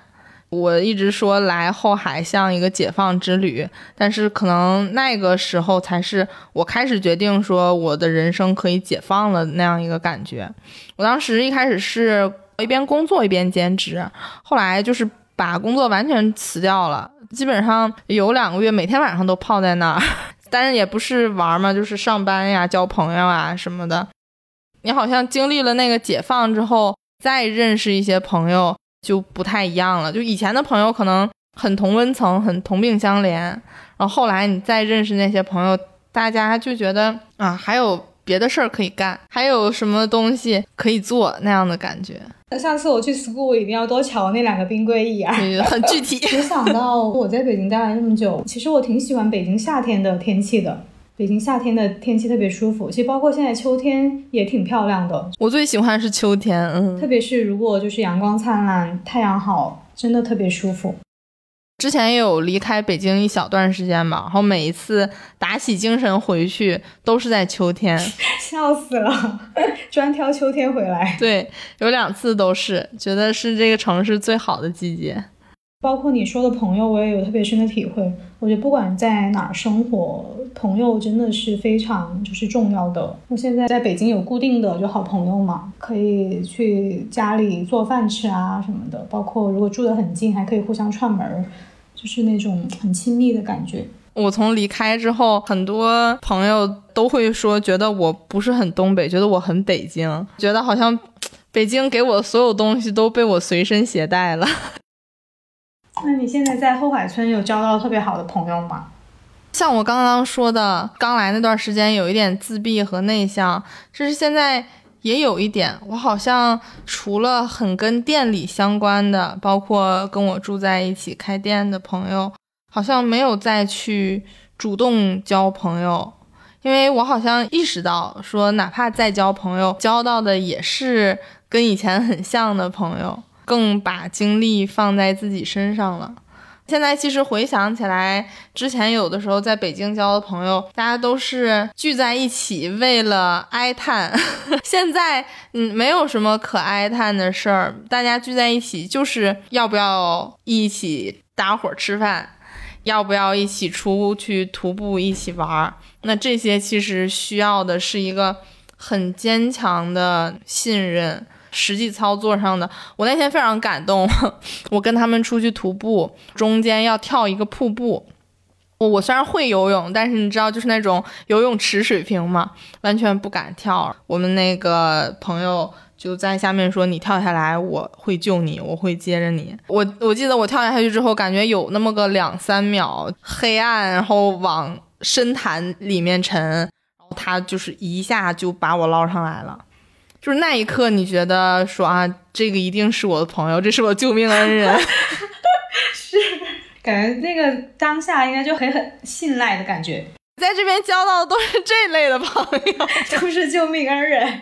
我一直说来后海像一个解放之旅，但是可能那个时候才是我开始决定说我的人生可以解放了那样一个感觉。我当时一开始是一边工作一边兼职，后来就是把工作完全辞掉了，基本上有两个月每天晚上都泡在那儿，但是也不是玩嘛，就是上班呀、交朋友啊什么的。你好像经历了那个解放之后，再认识一些朋友。就不太一样了，就以前的朋友可能很同温层，很同病相怜，然后后来你再认识那些朋友，大家就觉得啊，还有别的事儿可以干，还有什么东西可以做那样的感觉。那下次我去 school 一定要多瞧那两个冰柜一眼，很具体。没想到我在北京待了那么久，其实我挺喜欢北京夏天的天气的。北京夏天的天气特别舒服，其实包括现在秋天也挺漂亮的。我最喜欢是秋天，嗯，特别是如果就是阳光灿烂、太阳好，真的特别舒服。之前也有离开北京一小段时间吧，然后每一次打起精神回去都是在秋天，笑死了，专挑秋天回来。对，有两次都是觉得是这个城市最好的季节。包括你说的朋友，我也有特别深的体会。我觉得不管在哪儿生活，朋友真的是非常就是重要的。我现在在北京有固定的就好朋友嘛，可以去家里做饭吃啊什么的。包括如果住得很近，还可以互相串门儿，就是那种很亲密的感觉。我从离开之后，很多朋友都会说，觉得我不是很东北，觉得我很北京，觉得好像北京给我所有东西都被我随身携带了。那你现在在后海村有交到特别好的朋友吗？像我刚刚说的，刚来那段时间有一点自闭和内向，就是现在也有一点。我好像除了很跟店里相关的，包括跟我住在一起开店的朋友，好像没有再去主动交朋友，因为我好像意识到，说哪怕再交朋友，交到的也是跟以前很像的朋友。更把精力放在自己身上了。现在其实回想起来，之前有的时候在北京交的朋友，大家都是聚在一起为了哀叹。现在，嗯，没有什么可哀叹的事儿，大家聚在一起就是要不要一起搭伙吃饭，要不要一起出去徒步一起玩儿。那这些其实需要的是一个很坚强的信任。实际操作上的，我那天非常感动。我跟他们出去徒步，中间要跳一个瀑布。我我虽然会游泳，但是你知道，就是那种游泳池水平嘛，完全不敢跳。我们那个朋友就在下面说：“你跳下来，我会救你，我会接着你。”我我记得我跳下去之后，感觉有那么个两三秒黑暗，然后往深潭里面沉，然后他就是一下就把我捞上来了。就是那一刻，你觉得说啊，这个一定是我的朋友，这是我救命恩人，是感觉那个当下应该就很很信赖的感觉，在这边交到的都是这类的朋友，都是救命恩人。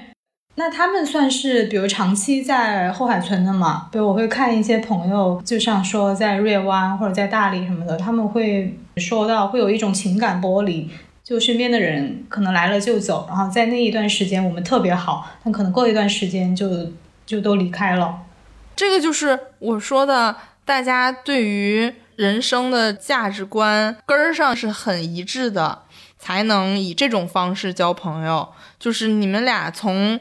那他们算是比如长期在后海村的嘛？比如我会看一些朋友，就像说在瑞湾或者在大理什么的，他们会说到会有一种情感剥离，就身边的人可能来了就走，然后在那一段时间我们特别好，但可能过一段时间就就都离开了。这个就是我说的，大家对于人生的价值观根儿上是很一致的，才能以这种方式交朋友。就是你们俩从。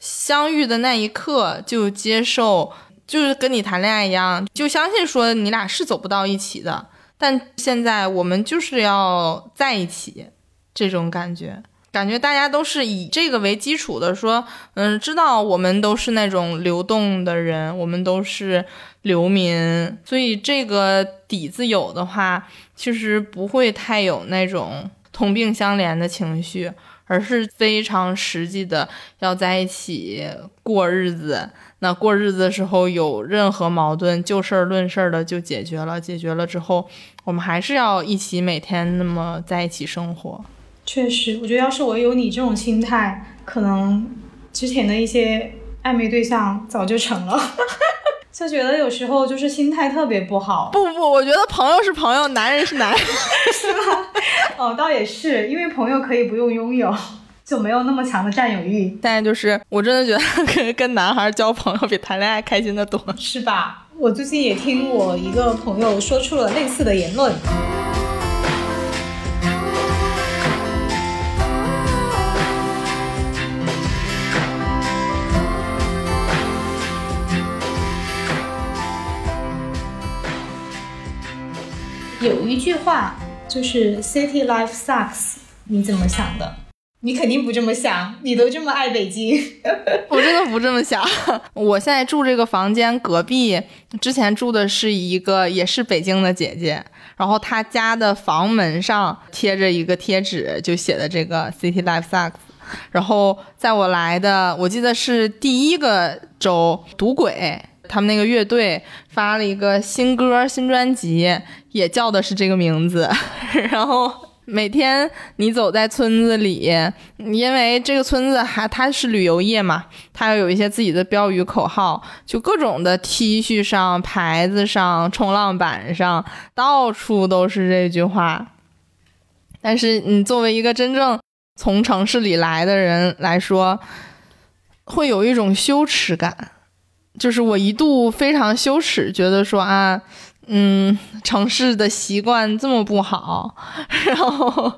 相遇的那一刻就接受，就是跟你谈恋爱一样，就相信说你俩是走不到一起的。但现在我们就是要在一起，这种感觉，感觉大家都是以这个为基础的，说，嗯，知道我们都是那种流动的人，我们都是流民，所以这个底子有的话，其实不会太有那种同病相怜的情绪。而是非常实际的，要在一起过日子。那过日子的时候有任何矛盾，就事儿论事儿的就解决了。解决了之后，我们还是要一起每天那么在一起生活。确实，我觉得要是我有你这种心态，可能之前的一些暧昧对象早就成了。就觉得有时候就是心态特别不好。不不，我觉得朋友是朋友，男人是男人，是吧？哦，倒也是，因为朋友可以不用拥有，就没有那么强的占有欲。但就是我真的觉得跟跟男孩交朋友比谈恋爱开心的多，是吧？我最近也听我一个朋友说出了类似的言论。有一句话就是 “City life sucks”，你怎么想的？你肯定不这么想，你都这么爱北京。我真的不这么想。我现在住这个房间隔壁，之前住的是一个也是北京的姐姐，然后她家的房门上贴着一个贴纸，就写的这个 “City life sucks”。然后在我来的，我记得是第一个周，赌鬼。他们那个乐队发了一个新歌、新专辑，也叫的是这个名字。然后每天你走在村子里，因为这个村子还它是旅游业嘛，它要有一些自己的标语口号，就各种的 T 恤上、牌子上、冲浪板上，到处都是这句话。但是你作为一个真正从城市里来的人来说，会有一种羞耻感。就是我一度非常羞耻，觉得说啊，嗯，城市的习惯这么不好，然后，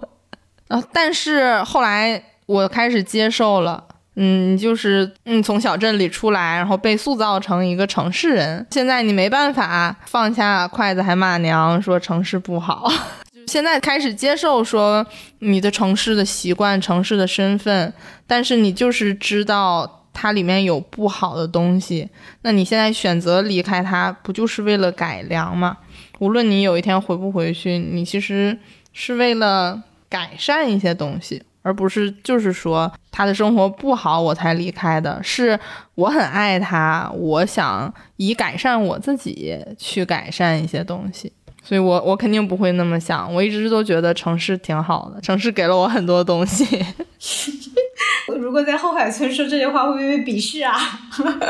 啊，但是后来我开始接受了，嗯，就是嗯，从小镇里出来，然后被塑造成一个城市人。现在你没办法放下筷子还骂娘，说城市不好。现在开始接受说你的城市的习惯、城市的身份，但是你就是知道。它里面有不好的东西，那你现在选择离开它，不就是为了改良吗？无论你有一天回不回去，你其实是为了改善一些东西，而不是就是说他的生活不好我才离开的。是我很爱他，我想以改善我自己去改善一些东西，所以我我肯定不会那么想。我一直都觉得城市挺好的，城市给了我很多东西。如果在后海村说这些话，会不会被鄙视啊？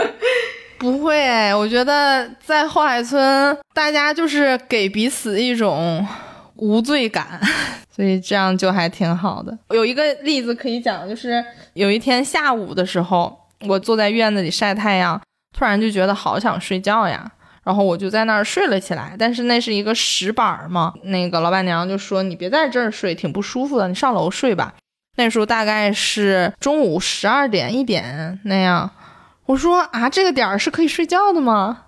不会，我觉得在后海村，大家就是给彼此一种无罪感，所以这样就还挺好的。有一个例子可以讲，就是有一天下午的时候，我坐在院子里晒太阳，突然就觉得好想睡觉呀，然后我就在那儿睡了起来。但是那是一个石板嘛，那个老板娘就说：“你别在这儿睡，挺不舒服的，你上楼睡吧。”那时候大概是中午十二点一点那样，我说啊，这个点儿是可以睡觉的吗？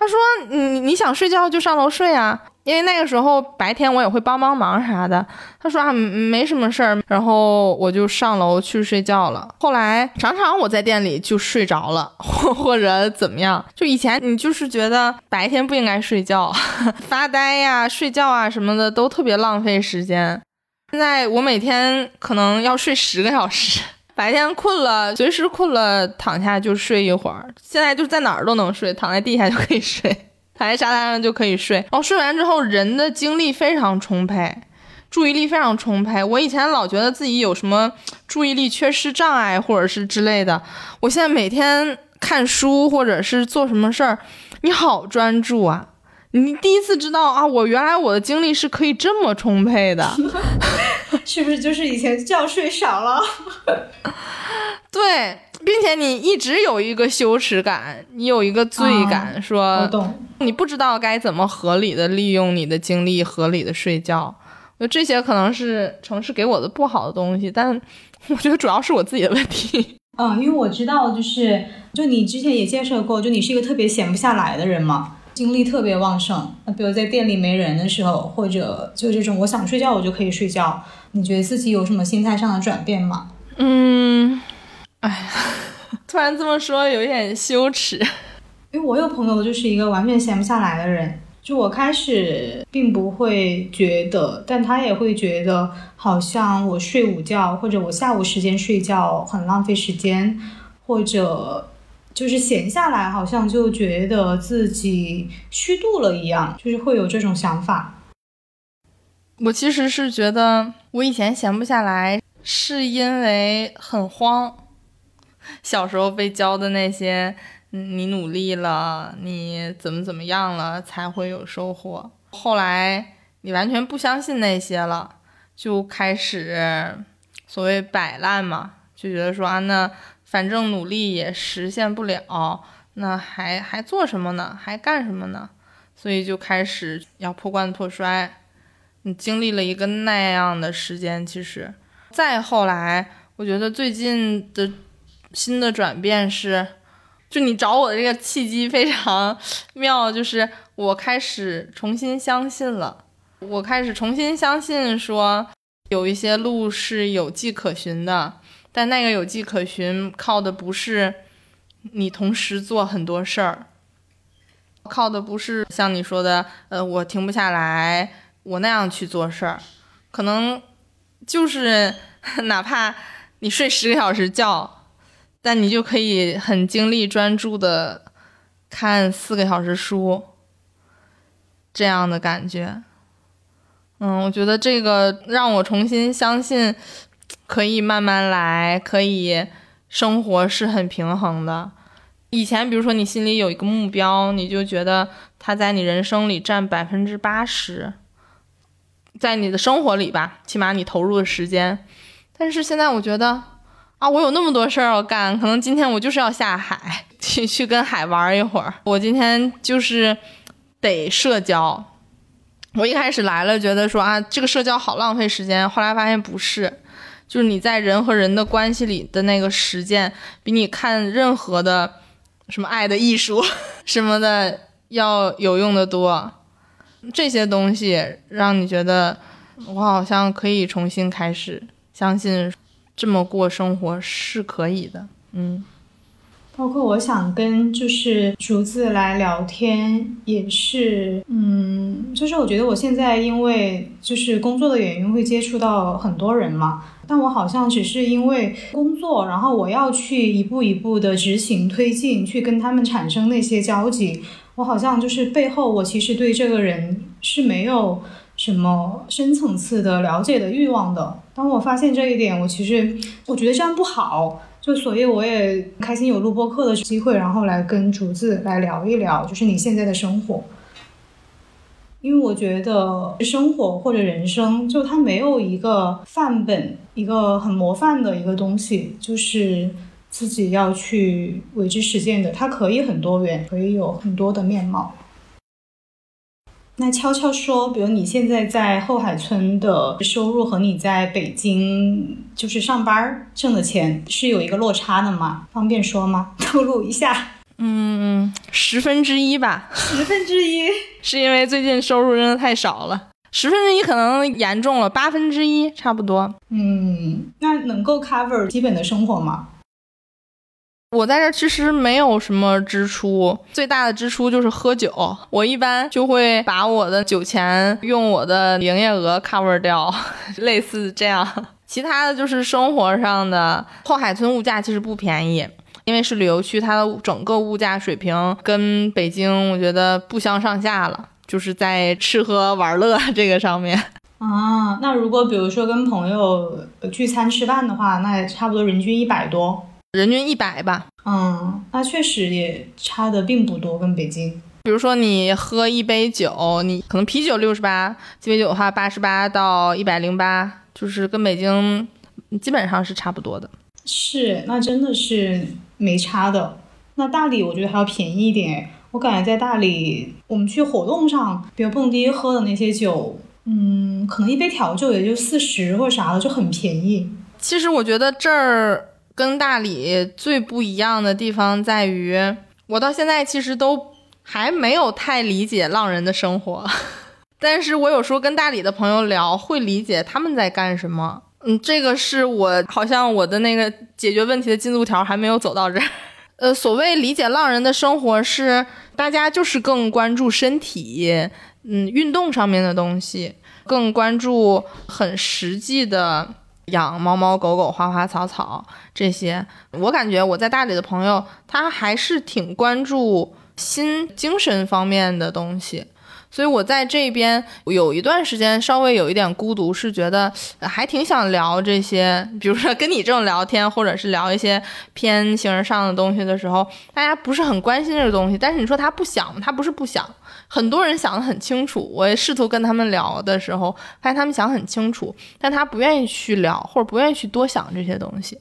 他说，你你想睡觉就上楼睡啊，因为那个时候白天我也会帮帮忙啥的。他说啊，没什么事儿，然后我就上楼去睡觉了。后来常常我在店里就睡着了，或 或者怎么样。就以前你就是觉得白天不应该睡觉，发呆呀、睡觉啊什么的都特别浪费时间。现在我每天可能要睡十个小时，白天困了，随时困了躺下就睡一会儿。现在就是在哪儿都能睡，躺在地下就可以睡，躺在沙滩上就可以睡。然后睡完之后，人的精力非常充沛，注意力非常充沛。我以前老觉得自己有什么注意力缺失障碍，或者是之类的。我现在每天看书或者是做什么事儿，你好专注啊！你第一次知道啊，我原来我的精力是可以这么充沛的，是不是就是以前觉睡少了？对，并且你一直有一个羞耻感，你有一个罪感，说，你不知道该怎么合理的利用你的精力，合理的睡觉。这些可能是城市给我的不好的东西，但我觉得主要是我自己的问题。嗯，因为我知道，就是就你之前也介绍过，就你是一个特别闲不下来的人嘛。精力特别旺盛，那比如在店里没人的时候，或者就这种我想睡觉我就可以睡觉。你觉得自己有什么心态上的转变吗？嗯，哎，突然这么说有点羞耻，因为我有朋友就是一个完全闲不下来的人，就我开始并不会觉得，但他也会觉得好像我睡午觉或者我下午时间睡觉很浪费时间，或者。就是闲下来，好像就觉得自己虚度了一样，就是会有这种想法。我其实是觉得，我以前闲不下来，是因为很慌。小时候被教的那些，你努力了，你怎么怎么样了，才会有收获。后来你完全不相信那些了，就开始所谓摆烂嘛，就觉得说啊那。反正努力也实现不了，那还还做什么呢？还干什么呢？所以就开始要破罐子破摔。你经历了一个那样的时间，其实再后来，我觉得最近的新的转变是，就你找我的这个契机非常 妙，就是我开始重新相信了，我开始重新相信说有一些路是有迹可循的。但那个有迹可循，靠的不是你同时做很多事儿，靠的不是像你说的，呃，我停不下来，我那样去做事儿，可能就是 哪怕你睡十个小时觉，但你就可以很精力专注的看四个小时书，这样的感觉。嗯，我觉得这个让我重新相信。可以慢慢来，可以生活是很平衡的。以前，比如说你心里有一个目标，你就觉得它在你人生里占百分之八十，在你的生活里吧，起码你投入的时间。但是现在我觉得啊，我有那么多事儿要干，可能今天我就是要下海 去去跟海玩一会儿。我今天就是得社交。我一开始来了，觉得说啊，这个社交好浪费时间，后来发现不是。就是你在人和人的关系里的那个实践，比你看任何的什么爱的艺术什么的要有用的多。这些东西让你觉得我好像可以重新开始，相信这么过生活是可以的。嗯。包括我想跟就是竹子来聊天，也是，嗯，就是我觉得我现在因为就是工作的原因会接触到很多人嘛，但我好像只是因为工作，然后我要去一步一步的执行推进，去跟他们产生那些交集，我好像就是背后我其实对这个人是没有什么深层次的了解的欲望的。当我发现这一点，我其实我觉得这样不好。就所以我也开心有录播课的机会，然后来跟竹子来聊一聊，就是你现在的生活。因为我觉得生活或者人生，就它没有一个范本，一个很模范的一个东西，就是自己要去为之实践的。它可以很多元，可以有很多的面貌。那悄悄说，比如你现在在后海村的收入和你在北京就是上班挣的钱是有一个落差的吗？方便说吗？透露一下。嗯，十分之一吧。十分之一，是因为最近收入真的太少了。十分之一可能严重了，八分之一差不多。嗯，那能够 cover 基本的生活吗？我在这其实没有什么支出，最大的支出就是喝酒。我一般就会把我的酒钱用我的营业额 cover 掉，类似这样。其他的就是生活上的。后海村物价其实不便宜，因为是旅游区，它的整个物价水平跟北京我觉得不相上下了，就是在吃喝玩乐这个上面。啊，那如果比如说跟朋友聚餐吃饭的话，那也差不多人均一百多，人均一百吧。嗯，那确实也差的并不多，跟北京。比如说你喝一杯酒，你可能啤酒六十八，鸡尾酒的话八十八到一百零八，就是跟北京基本上是差不多的。是，那真的是没差的。那大理我觉得还要便宜一点，我感觉在大理，我们去活动上，比如蹦迪喝的那些酒，嗯，可能一杯调酒也就四十或者啥的，就很便宜。其实我觉得这儿跟大理最不一样的地方在于，我到现在其实都。还没有太理解浪人的生活，但是我有时候跟大理的朋友聊，会理解他们在干什么。嗯，这个是我好像我的那个解决问题的进度条还没有走到这儿。呃，所谓理解浪人的生活，是大家就是更关注身体，嗯，运动上面的东西，更关注很实际的养猫猫狗狗、花花草草这些。我感觉我在大理的朋友，他还是挺关注。心精神方面的东西，所以我在这边有一段时间稍微有一点孤独，是觉得还挺想聊这些，比如说跟你这种聊天，或者是聊一些偏形而上的东西的时候，大家不是很关心这个东西。但是你说他不想，他不是不想，很多人想得很清楚。我也试图跟他们聊的时候，发现他们想很清楚，但他不愿意去聊，或者不愿意去多想这些东西。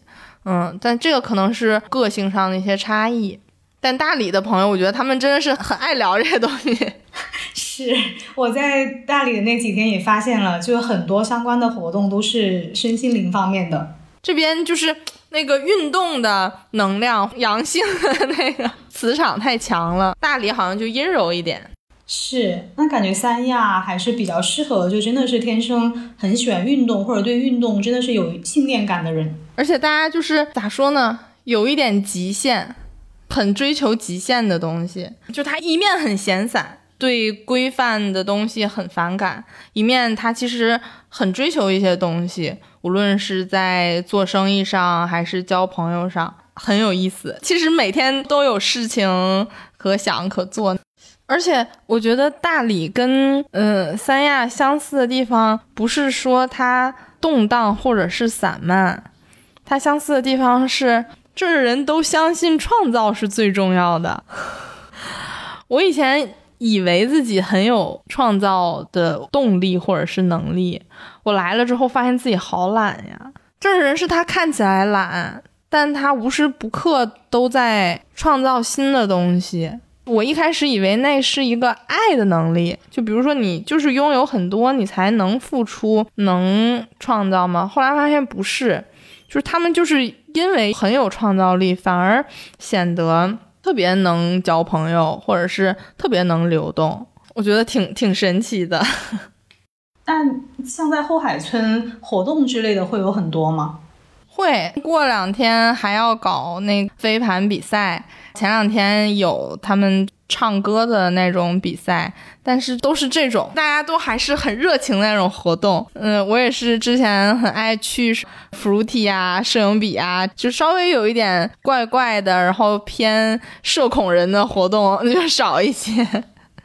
嗯，但这个可能是个性上的一些差异。但大理的朋友，我觉得他们真的是很爱聊这些东西。是我在大理的那几天也发现了，就很多相关的活动都是身心灵方面的。这边就是那个运动的能量，阳性的那个磁场太强了。大理好像就阴柔一点。是，那感觉三亚还是比较适合，就真的是天生很喜欢运动或者对运动真的是有信念感的人。而且大家就是咋说呢，有一点极限。很追求极限的东西，就他一面很闲散，对规范的东西很反感；一面他其实很追求一些东西，无论是在做生意上还是交朋友上，很有意思。其实每天都有事情可想可做，而且我觉得大理跟嗯三亚相似的地方，不是说它动荡或者是散漫，它相似的地方是。这儿人都相信创造是最重要的。我以前以为自己很有创造的动力或者是能力，我来了之后发现自己好懒呀。这人是他看起来懒，但他无时不刻都在创造新的东西。我一开始以为那是一个爱的能力，就比如说你就是拥有很多，你才能付出、能创造吗？后来发现不是。就是他们就是因为很有创造力，反而显得特别能交朋友，或者是特别能流动。我觉得挺挺神奇的。但像在后海村活动之类的会有很多吗？会过两天还要搞那飞盘比赛。前两天有他们唱歌的那种比赛，但是都是这种，大家都还是很热情的那种活动。嗯，我也是之前很爱去 fruity 啊、摄影比啊，就稍微有一点怪怪的，然后偏社恐人的活动 就少一些。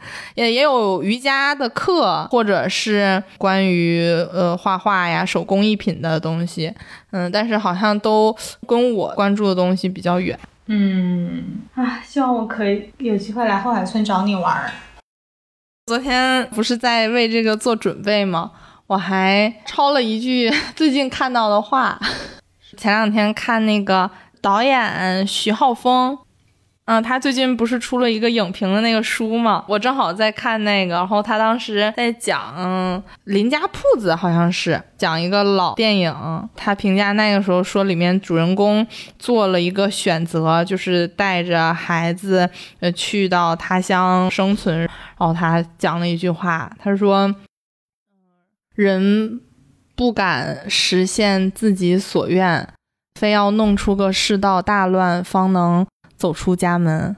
也也有瑜伽的课，或者是关于呃画画呀、手工艺品的东西，嗯，但是好像都跟我关注的东西比较远。嗯，啊，希望我可以有机会来后海村找你玩儿。昨天不是在为这个做准备吗？我还抄了一句 最近看到的话。前两天看那个导演徐浩峰。嗯，他最近不是出了一个影评的那个书嘛？我正好在看那个，然后他当时在讲《邻家铺子》，好像是讲一个老电影。他评价那个时候说，里面主人公做了一个选择，就是带着孩子呃去到他乡生存。然后他讲了一句话，他说：“人不敢实现自己所愿，非要弄出个世道大乱，方能。”走出家门，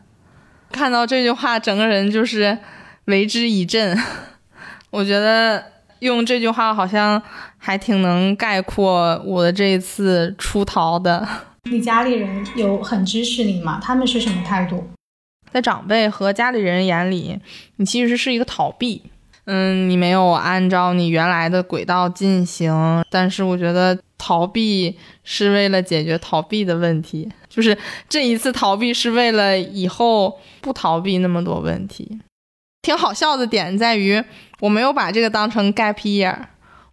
看到这句话，整个人就是为之一振。我觉得用这句话好像还挺能概括我的这一次出逃的。你家里人有很支持你吗？他们是什么态度？在长辈和家里人眼里，你其实是一个逃避。嗯，你没有按照你原来的轨道进行，但是我觉得逃避是为了解决逃避的问题，就是这一次逃避是为了以后不逃避那么多问题。挺好笑的点在于，我没有把这个当成 gap year，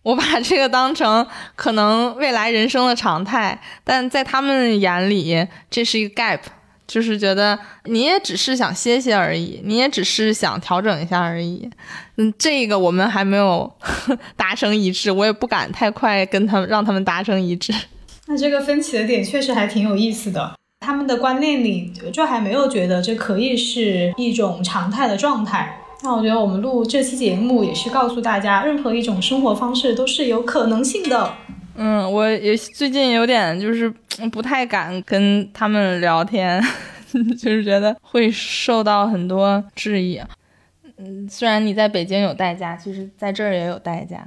我把这个当成可能未来人生的常态，但在他们眼里这是一个 gap。就是觉得你也只是想歇歇而已，你也只是想调整一下而已。嗯，这个我们还没有 达成一致，我也不敢太快跟他们让他们达成一致。那这个分歧的点确实还挺有意思的，他们的观念里就还没有觉得这可以是一种常态的状态。那我觉得我们录这期节目也是告诉大家，任何一种生活方式都是有可能性的。嗯，我也最近有点就是不太敢跟他们聊天，就是觉得会受到很多质疑。嗯，虽然你在北京有代价，其实在这儿也有代价。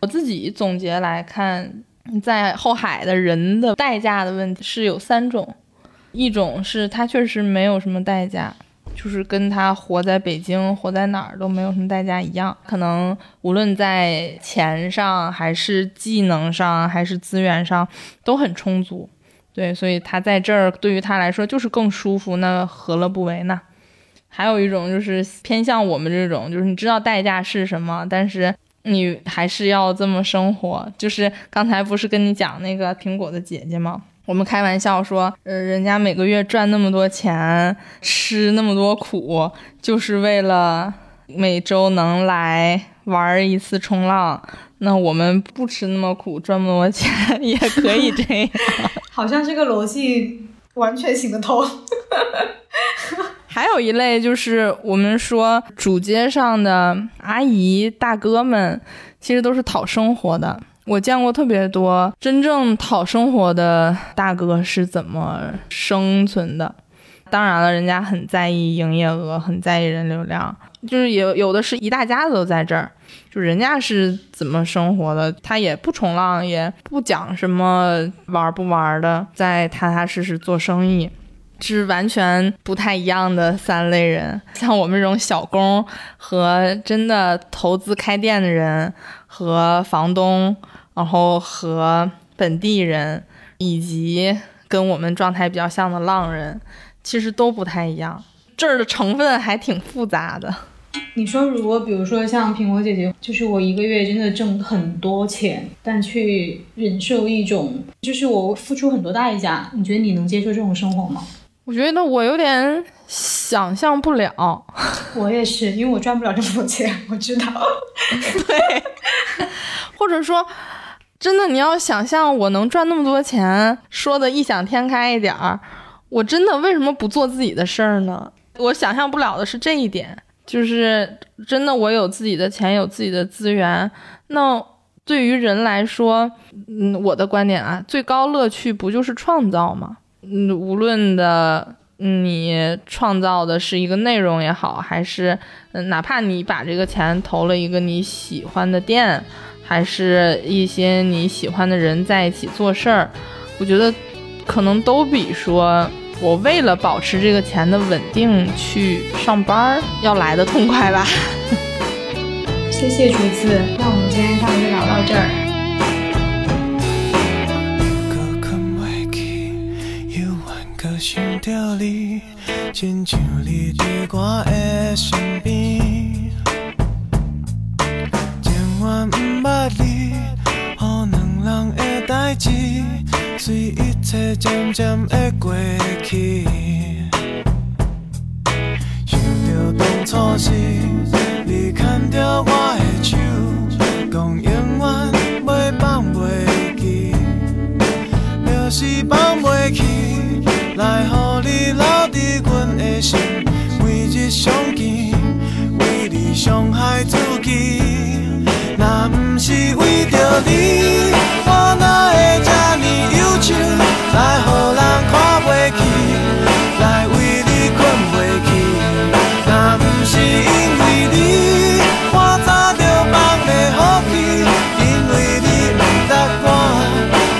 我自己总结来看，在后海的人的代价的问题是有三种，一种是他确实没有什么代价。就是跟他活在北京、活在哪儿都没有什么代价一样，可能无论在钱上、还是技能上、还是资源上都很充足，对，所以他在这儿对于他来说就是更舒服，那何乐不为呢？还有一种就是偏向我们这种，就是你知道代价是什么，但是你还是要这么生活。就是刚才不是跟你讲那个苹果的姐姐吗？我们开玩笑说，呃，人家每个月赚那么多钱，吃那么多苦，就是为了每周能来玩一次冲浪。那我们不吃那么苦，赚那么多钱也可以这样。好像这个逻辑完全行得通。还有一类就是我们说主街上的阿姨大哥们，其实都是讨生活的。我见过特别多真正讨生活的大哥是怎么生存的。当然了，人家很在意营业额，很在意人流量，就是有有的是一大家子都在这儿，就人家是怎么生活的，他也不冲浪，也不讲什么玩不玩的，在踏踏实实做生意，是完全不太一样的三类人。像我们这种小工和真的投资开店的人和房东。然后和本地人以及跟我们状态比较像的浪人，其实都不太一样。这儿的成分还挺复杂的。你说，如果比如说像苹果姐姐，就是我一个月真的挣很多钱，但去忍受一种，就是我付出很多代价，你觉得你能接受这种生活吗？我觉得我有点想象不了。我也是，因为我赚不了这么多钱，我知道。对，或者说。真的，你要想象我能赚那么多钱，说的异想天开一点儿，我真的为什么不做自己的事儿呢？我想象不了的是这一点，就是真的，我有自己的钱，有自己的资源，那对于人来说，嗯，我的观点啊，最高乐趣不就是创造吗？嗯，无论的你创造的是一个内容也好，还是嗯，哪怕你把这个钱投了一个你喜欢的店。还是一些你喜欢的人在一起做事儿，我觉得可能都比说我为了保持这个钱的稳定去上班要来的痛快吧。谢谢橘子，那我们今天就聊到这儿。我毋捌你，予两人的代志，随一切渐渐会过去。想着当初时，你牵着我的手，讲永远袂放袂记，就是放袂去，来予你留伫阮的心，每日相见，你伤害自己。若不是为着你，我哪会这呢忧愁，来予人看袂起，来为你困袂去。若不是因为你，我早就放袂好去。因为你不答我，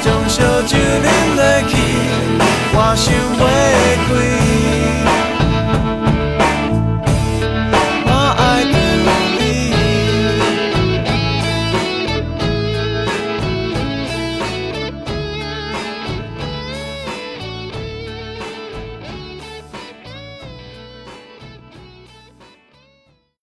将烧酒饮落去，我想袂开。